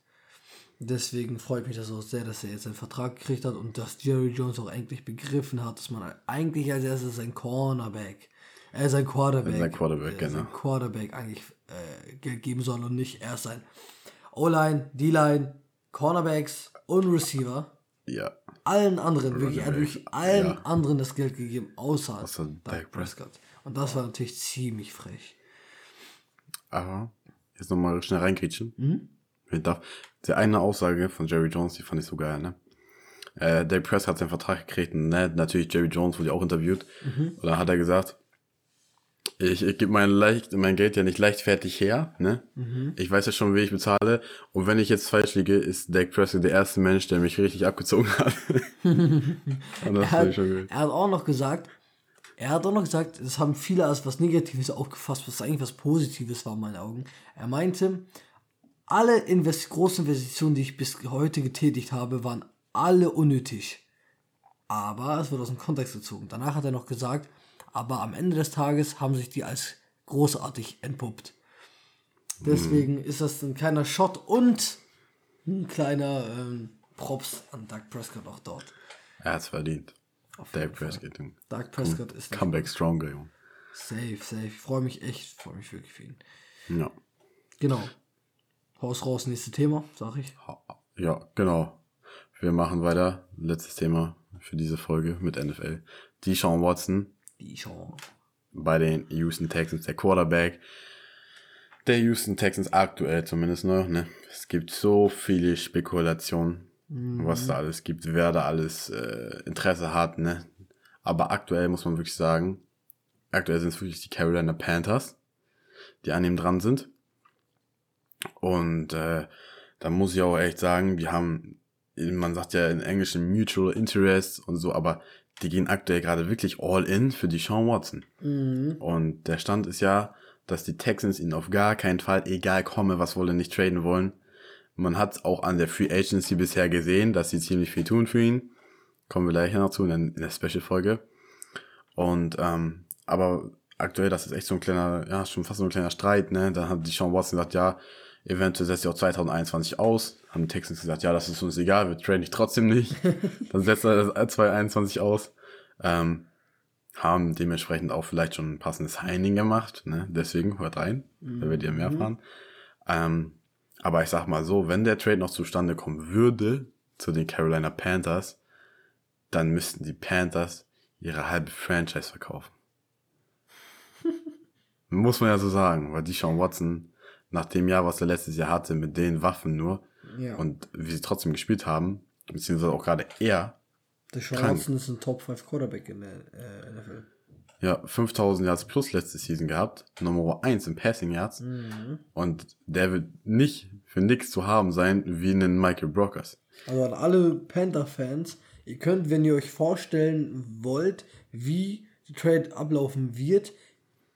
Deswegen freut mich das auch sehr, dass er jetzt einen Vertrag gekriegt hat und dass Jerry Jones auch endlich begriffen hat, dass man eigentlich als erstes sein Cornerback, äh, sein Quarterback, Sein Quarterback, äh, genau. Quarterback eigentlich äh, Geld geben soll und nicht erst sein O-Line, D-Line, Cornerbacks und Receiver. Ja. Allen anderen, wirklich, er hat wirklich allen ja. anderen das Geld gegeben, außer, Außer Dak Dak Prescott. Und das war natürlich ziemlich frech. Aber jetzt nochmal schnell reingrätschen. Ich darf. Die eine Aussage von Jerry Jones, die fand ich so geil, ne? Äh, Dave Press hat seinen Vertrag gekriegt, und, ne? Natürlich Jerry Jones wurde auch interviewt. Und dann hat er gesagt, ich, ich gebe mein, leicht, mein Geld ja nicht leichtfertig her, ne? Ich weiß ja schon, wie ich bezahle. Und wenn ich jetzt falsch liege, ist Dak Prescott der erste Mensch, der mich richtig abgezogen hat. [laughs] Er hat, er hat auch noch gesagt, er hat auch noch gesagt, das haben viele als was Negatives aufgefasst, was eigentlich was Positives war in meinen Augen. Er meinte, alle Invest großen Investitionen, die ich bis heute getätigt habe, waren alle unnötig. Aber es wird aus dem Kontext gezogen. Danach hat er noch gesagt, aber am Ende des Tages haben sich die als großartig entpuppt. Deswegen ist das ein kleiner Shot und ein kleiner ähm, Props an Doug Prescott auch dort. Er hat's verdient. Auf Fall. Prescott. Doug Prescott ist Comeback stronger, Junge. safe, safe. Ich freue mich echt, freue mich wirklich für ihn. Ja. Genau. Haus raus, nächstes Thema, sag ich. Ja, genau. Wir machen weiter. Letztes Thema für diese Folge mit NFL. Die Sean Watson Chance. bei den Houston Texans, der Quarterback der Houston Texans aktuell zumindest noch. Ne? Es gibt so viele Spekulationen, was da alles gibt, wer da alles äh, Interesse hat. Ne? Aber aktuell muss man wirklich sagen, aktuell sind es wirklich die Carolina Panthers, die an ihm dran sind. Und äh, da muss ich auch echt sagen, die haben, man sagt ja in Englisch Mutual Interest und so, aber die gehen aktuell gerade wirklich all in für die Sean Watson. Mhm. Und der Stand ist ja, dass die Texans ihn auf gar keinen Fall, egal komme, was wolle, nicht traden wollen. Man hat auch an der Free Agency bisher gesehen, dass sie ziemlich viel tun für ihn. Kommen wir gleich noch zu in der Special-Folge. Und, ähm, aber aktuell, das ist echt so ein kleiner, ja, schon fast so ein kleiner Streit, ne? Dann hat die Sean Watson gesagt, ja, eventuell setzt er auch 2021 aus. Haben die Texans gesagt, ja, das ist uns egal, wir traden dich trotzdem nicht. [laughs] Dann setzt er das 2021 aus. Ähm, haben dementsprechend auch vielleicht schon ein passendes Signing gemacht, ne? Deswegen hört rein, da werdet ihr mehr erfahren. Ähm, aber ich sag mal so, wenn der Trade noch zustande kommen würde zu den Carolina Panthers, dann müssten die Panthers ihre halbe Franchise verkaufen. [laughs] Muss man ja so sagen, weil die Sean Watson nach dem Jahr, was er letztes Jahr hatte, mit den Waffen nur Ja. und wie sie trotzdem gespielt haben, beziehungsweise auch gerade er, krank. Watson ist ein Top 5 Quarterback in der äh, NFL. ja, 5000 Yards plus letzte Season gehabt, Nummer 1 im Passing Yards und der wird nicht für nichts zu haben sein wie einen Michael Brockers. Also an alle Panther-Fans, ihr könnt, wenn ihr euch vorstellen wollt, wie die Trade ablaufen wird,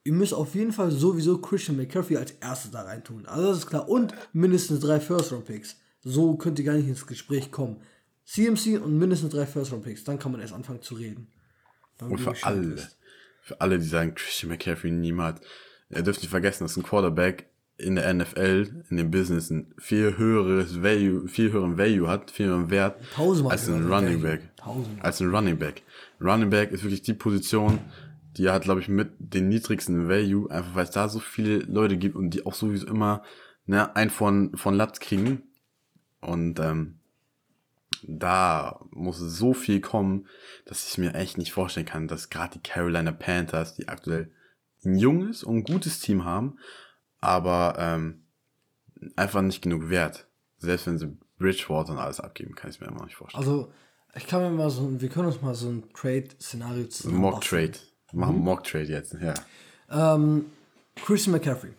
ihr müsst auf jeden Fall sowieso Christian McCaffrey als erstes da reintun. Also das ist klar. Und mindestens drei First-Round-Picks. So könnt ihr gar nicht ins Gespräch kommen. CMC und mindestens drei First-Round-Picks. Dann kann man erst anfangen zu reden. Und für alle, für alle, die sagen, Christian McCaffrey niemals, ihr dürft nicht vergessen, dass ein Quarterback in der NFL, in dem Business, ein viel höheres Value, viel höheren Value hat, viel höheren Wert, Tausendmal als ein Running. Back. Tausendmal. Als ein Running Back. Running Back ist wirklich die Position, die hat, glaube ich, mit den niedrigsten Value, einfach weil es da so viele Leute gibt und die auch sowieso immer ne, ein von, von Latz kriegen. Und ähm, da muss so viel kommen, dass ich mir echt nicht vorstellen kann, dass gerade die Carolina Panthers, die aktuell ein junges und gutes Team haben, aber ähm, einfach nicht genug wert. Selbst wenn sie Bridgewater und alles abgeben, kann ich mir immer nicht vorstellen. Also, ich kann mir mal so, wir können uns mal so ein Trade-Szenario zusammen Mock Machen Mock Trade jetzt, ja. Ähm, Christian McCaffrey.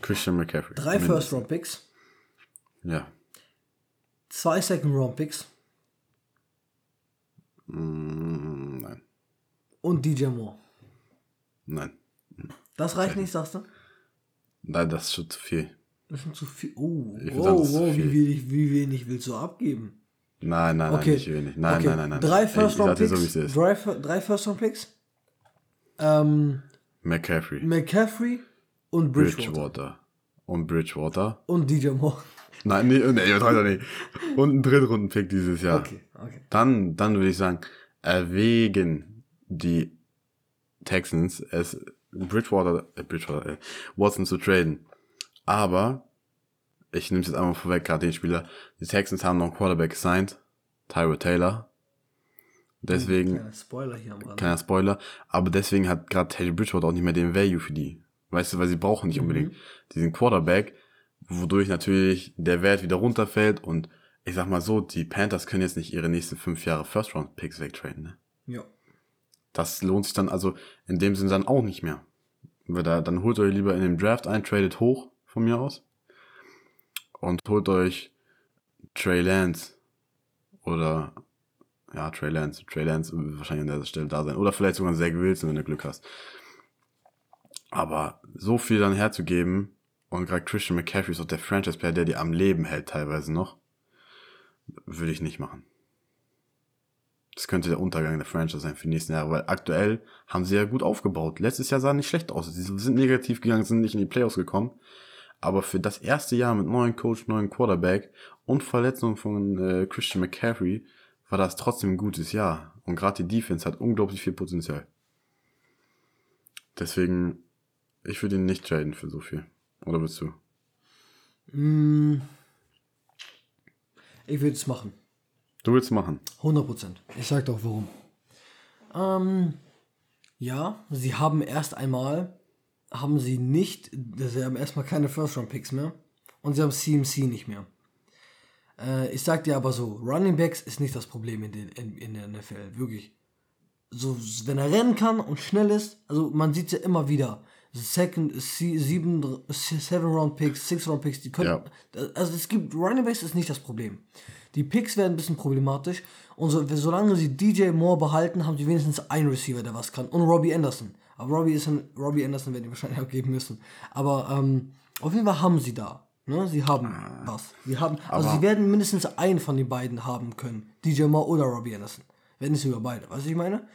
Christian McCaffrey. Drei Mindestens. First-Round-Picks. Ja. Zwei Second-Round-Picks. Mm, nein. Und DJ Moore. Nein. Das reicht nicht, sagst du? Nein, das ist schon zu viel. Das ist schon zu viel. Oh, wow, sagen, zu wow, wie, viel. wenig, wie wenig willst du abgeben? Nein, nein, nein, Okay. nicht wenig. Nein, okay. nein, nein, nein. Drei First Round so, Picks. ist. drei, drei First Round Picks. Ähm, McCaffrey. McCaffrey und Bridgewater. Bridgewater. Und Bridgewater. Und DJ Moore. [laughs] Nein, nee, nee, doch nicht. Und ein Drittrunden-Pick dieses Jahr. Okay, okay. Dann, dann würde ich sagen, erwägen die Texans es Bridgewater, äh, Bridgewater, äh, Watson zu traden. Aber, ich nehme es jetzt einmal vorweg, gerade den Spieler, die Texans haben noch einen Quarterback gesigned, Tyra Taylor. Deswegen, Kleiner Spoiler hier am Rand. kleiner Spoiler, aber deswegen hat gerade Teddy Bridgewater auch nicht mehr den Value für die. Weißt du, weil sie brauchen nicht unbedingt diesen Quarterback, wodurch natürlich der Wert wieder runterfällt und ich sag mal so, die Panthers können jetzt nicht ihre nächsten fünf Jahre First Round Picks wegtraden, ne? Ja. Das lohnt sich dann also in dem Sinn dann auch nicht mehr. Weil da, dann holt euch lieber in den Draft ein, tradet hoch von mir aus und holt euch Trey Lance oder ja, Trey Lance. Trey Lance wahrscheinlich an der Stelle da sein. Oder vielleicht sogar Zach Wilson, wenn du Glück hast. Aber so viel dann herzugeben und gerade Christian McCaffrey ist auch der Franchise-Player, der die am Leben hält teilweise noch, würde ich nicht machen. Das könnte der Untergang der Franchise sein für die nächsten Jahre, weil aktuell haben sie ja gut aufgebaut. Letztes Jahr sah nicht schlecht aus. Sie sind negativ gegangen, sind nicht in die Playoffs gekommen. Aber für das erste Jahr mit neuen Coach, neuen Quarterback und Verletzung von äh, Christian McCaffrey war das trotzdem ein gutes Jahr. Und gerade die Defense hat unglaublich viel Potenzial. Deswegen, ich würde ihn nicht traden für so viel. Oder willst du? Mm, ich würde es machen. Du willst machen. 100%. Ich sag doch warum. Ähm, ja, sie haben erst einmal, haben sie nicht, sie haben erstmal keine First-Round-Picks mehr und sie haben CMC nicht mehr. Äh, ich sag dir aber so, Running Backs ist nicht das Problem in, den, in, in der NFL, wirklich. So, wenn er rennen kann und schnell ist, also man sieht ja immer wieder, Second, sie- sieben, seven Round Picks, six Round Picks, die können. Also es gibt Running Backs ist nicht das Problem. Die Picks werden ein bisschen problematisch. Und so, solange sie DJ Moore behalten, haben sie wenigstens einen Receiver, der was kann. Und Robbie Anderson. Aber Robbie, ist ein, Robbie Anderson werden die wahrscheinlich [laughs] abgeben müssen. Aber ähm, auf jeden Fall haben sie da. Ne? Sie haben was. Sie haben, also sie werden mindestens einen von den beiden haben können. DJ Moore oder Robbie Anderson. Wenn nicht sogar beide. Weißt du, was ich meine?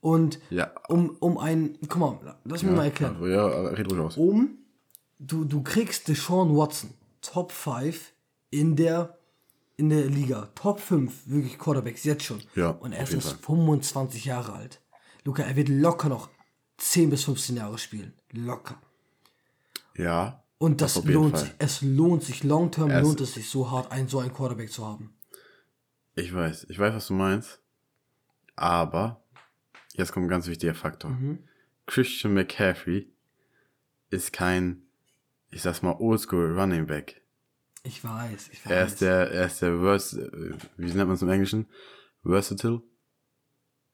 Und Ja. um, um ein, guck mal, lass mich mal erklären. Also, ja, red ruhig aus. Um, du, du kriegst Deshaun Watson, Top 5 in der, in der Liga. Top 5, wirklich Quarterbacks, jetzt schon. Ja, Und er ist jeden erst Fall. 25 Jahre alt. Luca, er wird locker noch 10 bis 15 Jahre spielen. Locker. Ja. Und das, lohnt sich. Es lohnt sich. Long term Er ist- lohnt es sich so hart, einen, so einen Quarterback zu haben. Ich weiß, ich weiß, was du meinst. Aber, jetzt kommt ein ganz wichtiger Faktor. Mhm. Christian McCaffrey ist kein, ich sag's mal, Oldschool Running Back. Ich weiß, ich weiß. Er ist der, er ist der Vers, wie nennt man es im Englischen? Versatile?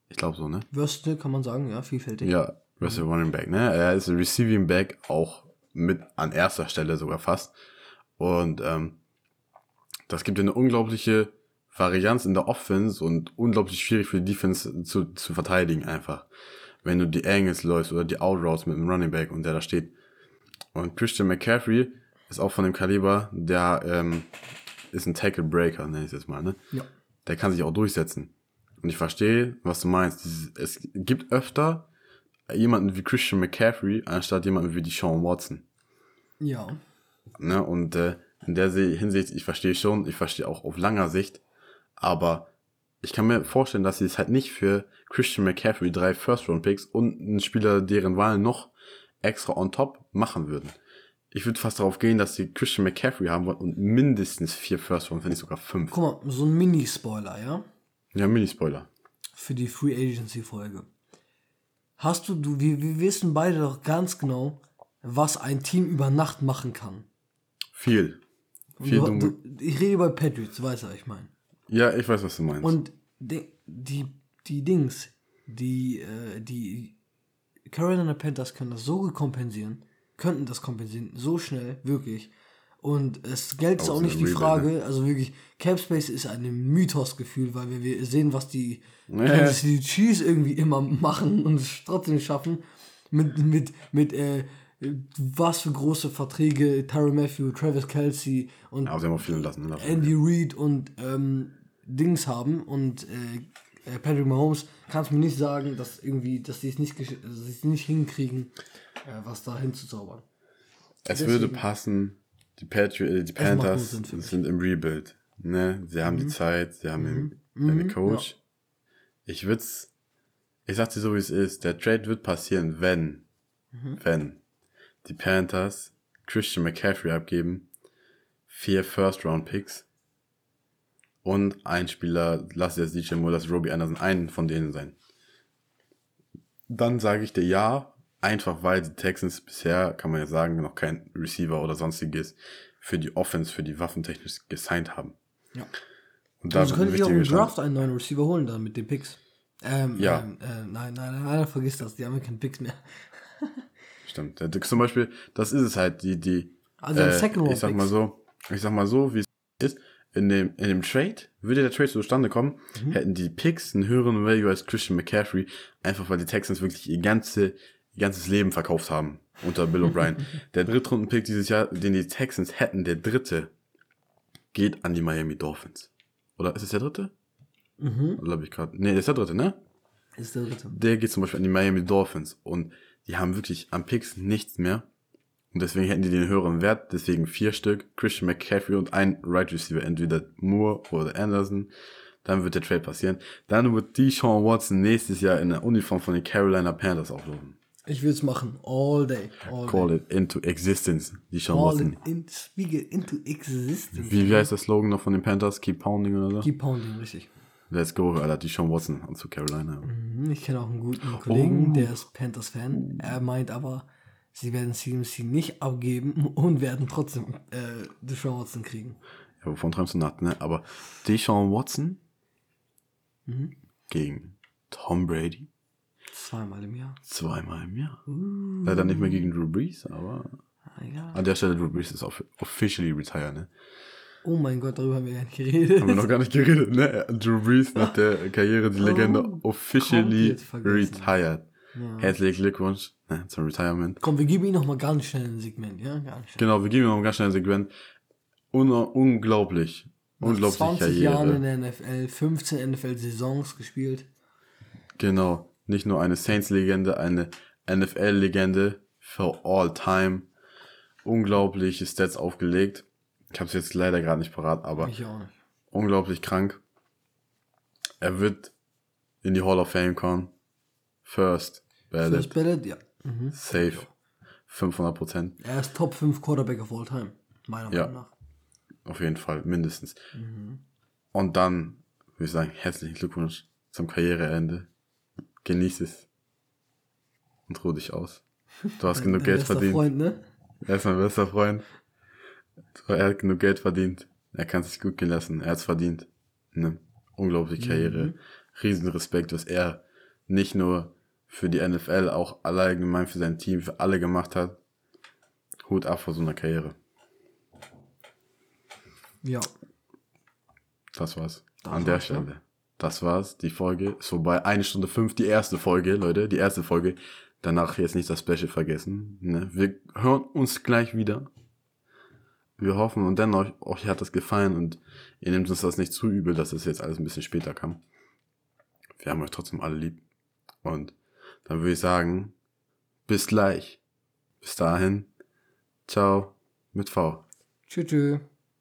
Ich glaube so, ne? Versatile kann man sagen, ja, vielfältig. Ja, Versatile Running Back, ne? Er ist ein Receiving Back auch mit an erster Stelle sogar fast. Und ähm, das gibt eine unglaubliche Varianz in der Offense und unglaublich schwierig für die Defense zu, zu verteidigen einfach. Wenn du die Angles läufst oder die Outroutes mit dem Running Back und der da steht. Und Christian McCaffrey ist auch von dem Kaliber, der ähm, ist ein Tackle Breaker, nenne ich es jetzt mal, ne? Ja. Der kann sich auch durchsetzen. Und ich verstehe, was du meinst. Es gibt öfter jemanden wie Christian McCaffrey anstatt jemanden wie die Sean Watson. Ja. Ne? Und äh, in der Hinsicht, ich verstehe schon, ich verstehe auch auf langer Sicht, aber ich kann mir vorstellen, dass sie es halt nicht für Christian McCaffrey drei First-Round-Picks und einen Spieler, deren Wahl noch extra on top machen würden. Ich würde fast darauf gehen, dass sie Christian McCaffrey haben wollen und mindestens vier First-Round, wenn nicht sogar fünf. Guck mal, so ein Mini-Spoiler, ja? Ja, Mini-Spoiler. Für die Free Agency-Folge. Hast du, du wir, wir wissen beide doch ganz genau, was ein Team über Nacht machen kann. Viel. Und Viel du, du, ich rede über Patriots, du weißt, was ich meine. Ja, ich weiß, was du meinst. Und die, die, die Dings, die, äh, die Carolina Panthers können das so kompensieren, könnten das kompensieren, so schnell, wirklich. Und es Geld ist auch nicht die Frage, Rebuild, also wirklich, Capspace ist ein Mythosgefühl, weil wir, wir sehen, was die [laughs] Ja. Kansas City Chiefs irgendwie immer machen und es trotzdem schaffen, mit, mit, mit, äh, was für große Verträge Tyron Matthew, Travis Kelsey und viel lassen. Ne? Andy Reid und ähm, Dings haben und äh, äh, Patrick Mahomes, kannst mir nicht sagen, dass irgendwie, dass sie es nicht, dass nicht hinkriegen, äh, was da hinzuzaubern. Es Deswegen- würde passen. Die, Patri äh, die Panthers sind im Rebuild. Ne? Sie haben die Zeit, sie haben den, einen Coach. Ich würd's, ich sag dir so wie es ist, der Trade wird passieren, wenn, wenn die Panthers Christian McCaffrey abgeben, vier First Round Picks und ein Spieler, lass jetzt DJ Moore, lass Robbie Anderson einen von denen sein. Dann sage ich dir ja, einfach weil die Texans bisher, kann man ja sagen, noch kein Receiver oder sonstiges für die Offense, für die Waffentechnik gesigned haben. Ja. Und da Also wird ein könnte ich auch im Draft einen neuen Receiver holen dann mit den Picks. Ähm, Ja. ähm, äh, nein, nein, nein, nein, vergiss das, die haben ja keine Picks mehr. [laughs] Stimmt. Zum Beispiel, das ist es halt, die, die, Also äh, Second ich sag mal so, ich sag mal so, wie es ist, in dem, in dem Trade, würde der Trade zustande kommen, Mhm. hätten die Picks einen höheren Value als Christian McCaffrey, einfach weil die Texans wirklich ihr ganze, ihr ganzes Leben verkauft haben unter Bill O'Brien. [laughs] der Drittrunden-Pick dieses Jahr, den die Texans hätten, der dritte, geht an die Miami Dolphins. Oder ist es der dritte? Mhm. Ich gerade. Nee, ist der dritte, ne? Ist der dritte. der geht zum Beispiel an die Miami Dolphins und die haben wirklich am Picks nichts mehr. Und deswegen hätten die den höheren Wert, deswegen vier Stück, Christian McCaffrey und ein Right Receiver, entweder Moore oder Anderson. Dann wird der Trade passieren. Dann wird Deshaun Watson nächstes Jahr in der Uniform von den Carolina Panthers auflaufen. Ich will es machen. All day. All Call day. it into existence, Deshaun All Watson. in, in, speak it into existence. Wie, wie heißt der Slogan noch von den Panthers? Keep pounding oder so? Keep pounding, richtig. Let's go, Alter, Deshaun Watson und zu Carolina. Hm, Ich kenne auch einen guten Kollegen, Oh. der ist Panthers-Fan. Er meint aber, sie werden CMC nicht abgeben und werden trotzdem äh, Deshaun Watson kriegen. Ja, wovon träumst du nachts, ne? Aber Deshaun Watson Mhm. gegen Tom Brady. Zweimal im Jahr. Zweimal im Jahr. Uh, Leider nicht mehr gegen Drew Brees, aber ja. an der Stelle Drew Brees ist off officially retired, ne? Oh mein Gott, darüber haben wir gar nicht geredet. Haben wir noch gar nicht geredet, ne? Drew Brees nach der Karriere, die Legende, Oh, officially retired. Ja. Herzlichen Glückwunsch ne, zum Retirement. Komm, wir geben ihm noch mal ganz schnell ein Segment, ja? Ganz schnell. Genau, wir geben noch ein ganz schnelles Segment. Un unglaublich. Nach Unglaublich 20 Karriere. Jahren in der NFL, 15 NFL-Saisons gespielt. Genau. Nicht nur eine Saints-Legende, eine NFL-Legende for all time. Unglaubliche Stats aufgelegt. Ich habe es jetzt leider gerade nicht parat, aber Ich auch nicht. unglaublich krank. Er wird in die Hall of Fame kommen. First Ballot. First Ballot, ja. Mhm. Safe. 500 Prozent. Er ist Top 5 Quarterback of all time. Meiner Ja. Meinung nach. Auf jeden Fall, mindestens. Mhm. Und dann würde ich sagen, herzlichen Glückwunsch zum Karriereende. Genieß es. Und ruh dich aus. Du hast genug Geld bester verdient. Freund, ne? Er ist mein bester Freund. Er hat genug Geld verdient. Er kann es sich gut gehen lassen. Er hat es verdient. Ne? Unglaubliche Karriere. Riesen Respekt, was er nicht nur für die NFL, auch allgemein für sein Team, für alle gemacht hat. Hut ab vor so einer Karriere. Ja. Das war's. Das An der war's, ja. Das war's. Die Folge ist vorbei. Eine Stunde fünf, die erste Folge, Leute. Die erste Folge. Danach jetzt nicht das Special vergessen. Ne? Wir hören uns gleich wieder. Wir hoffen und dennoch, euch hat das gefallen und ihr nehmt uns das nicht zu übel, dass es jetzt alles ein bisschen später kam. Wir haben euch trotzdem alle lieb. Und dann würde ich sagen, bis gleich. Bis dahin. Ciao mit V. Tschüss.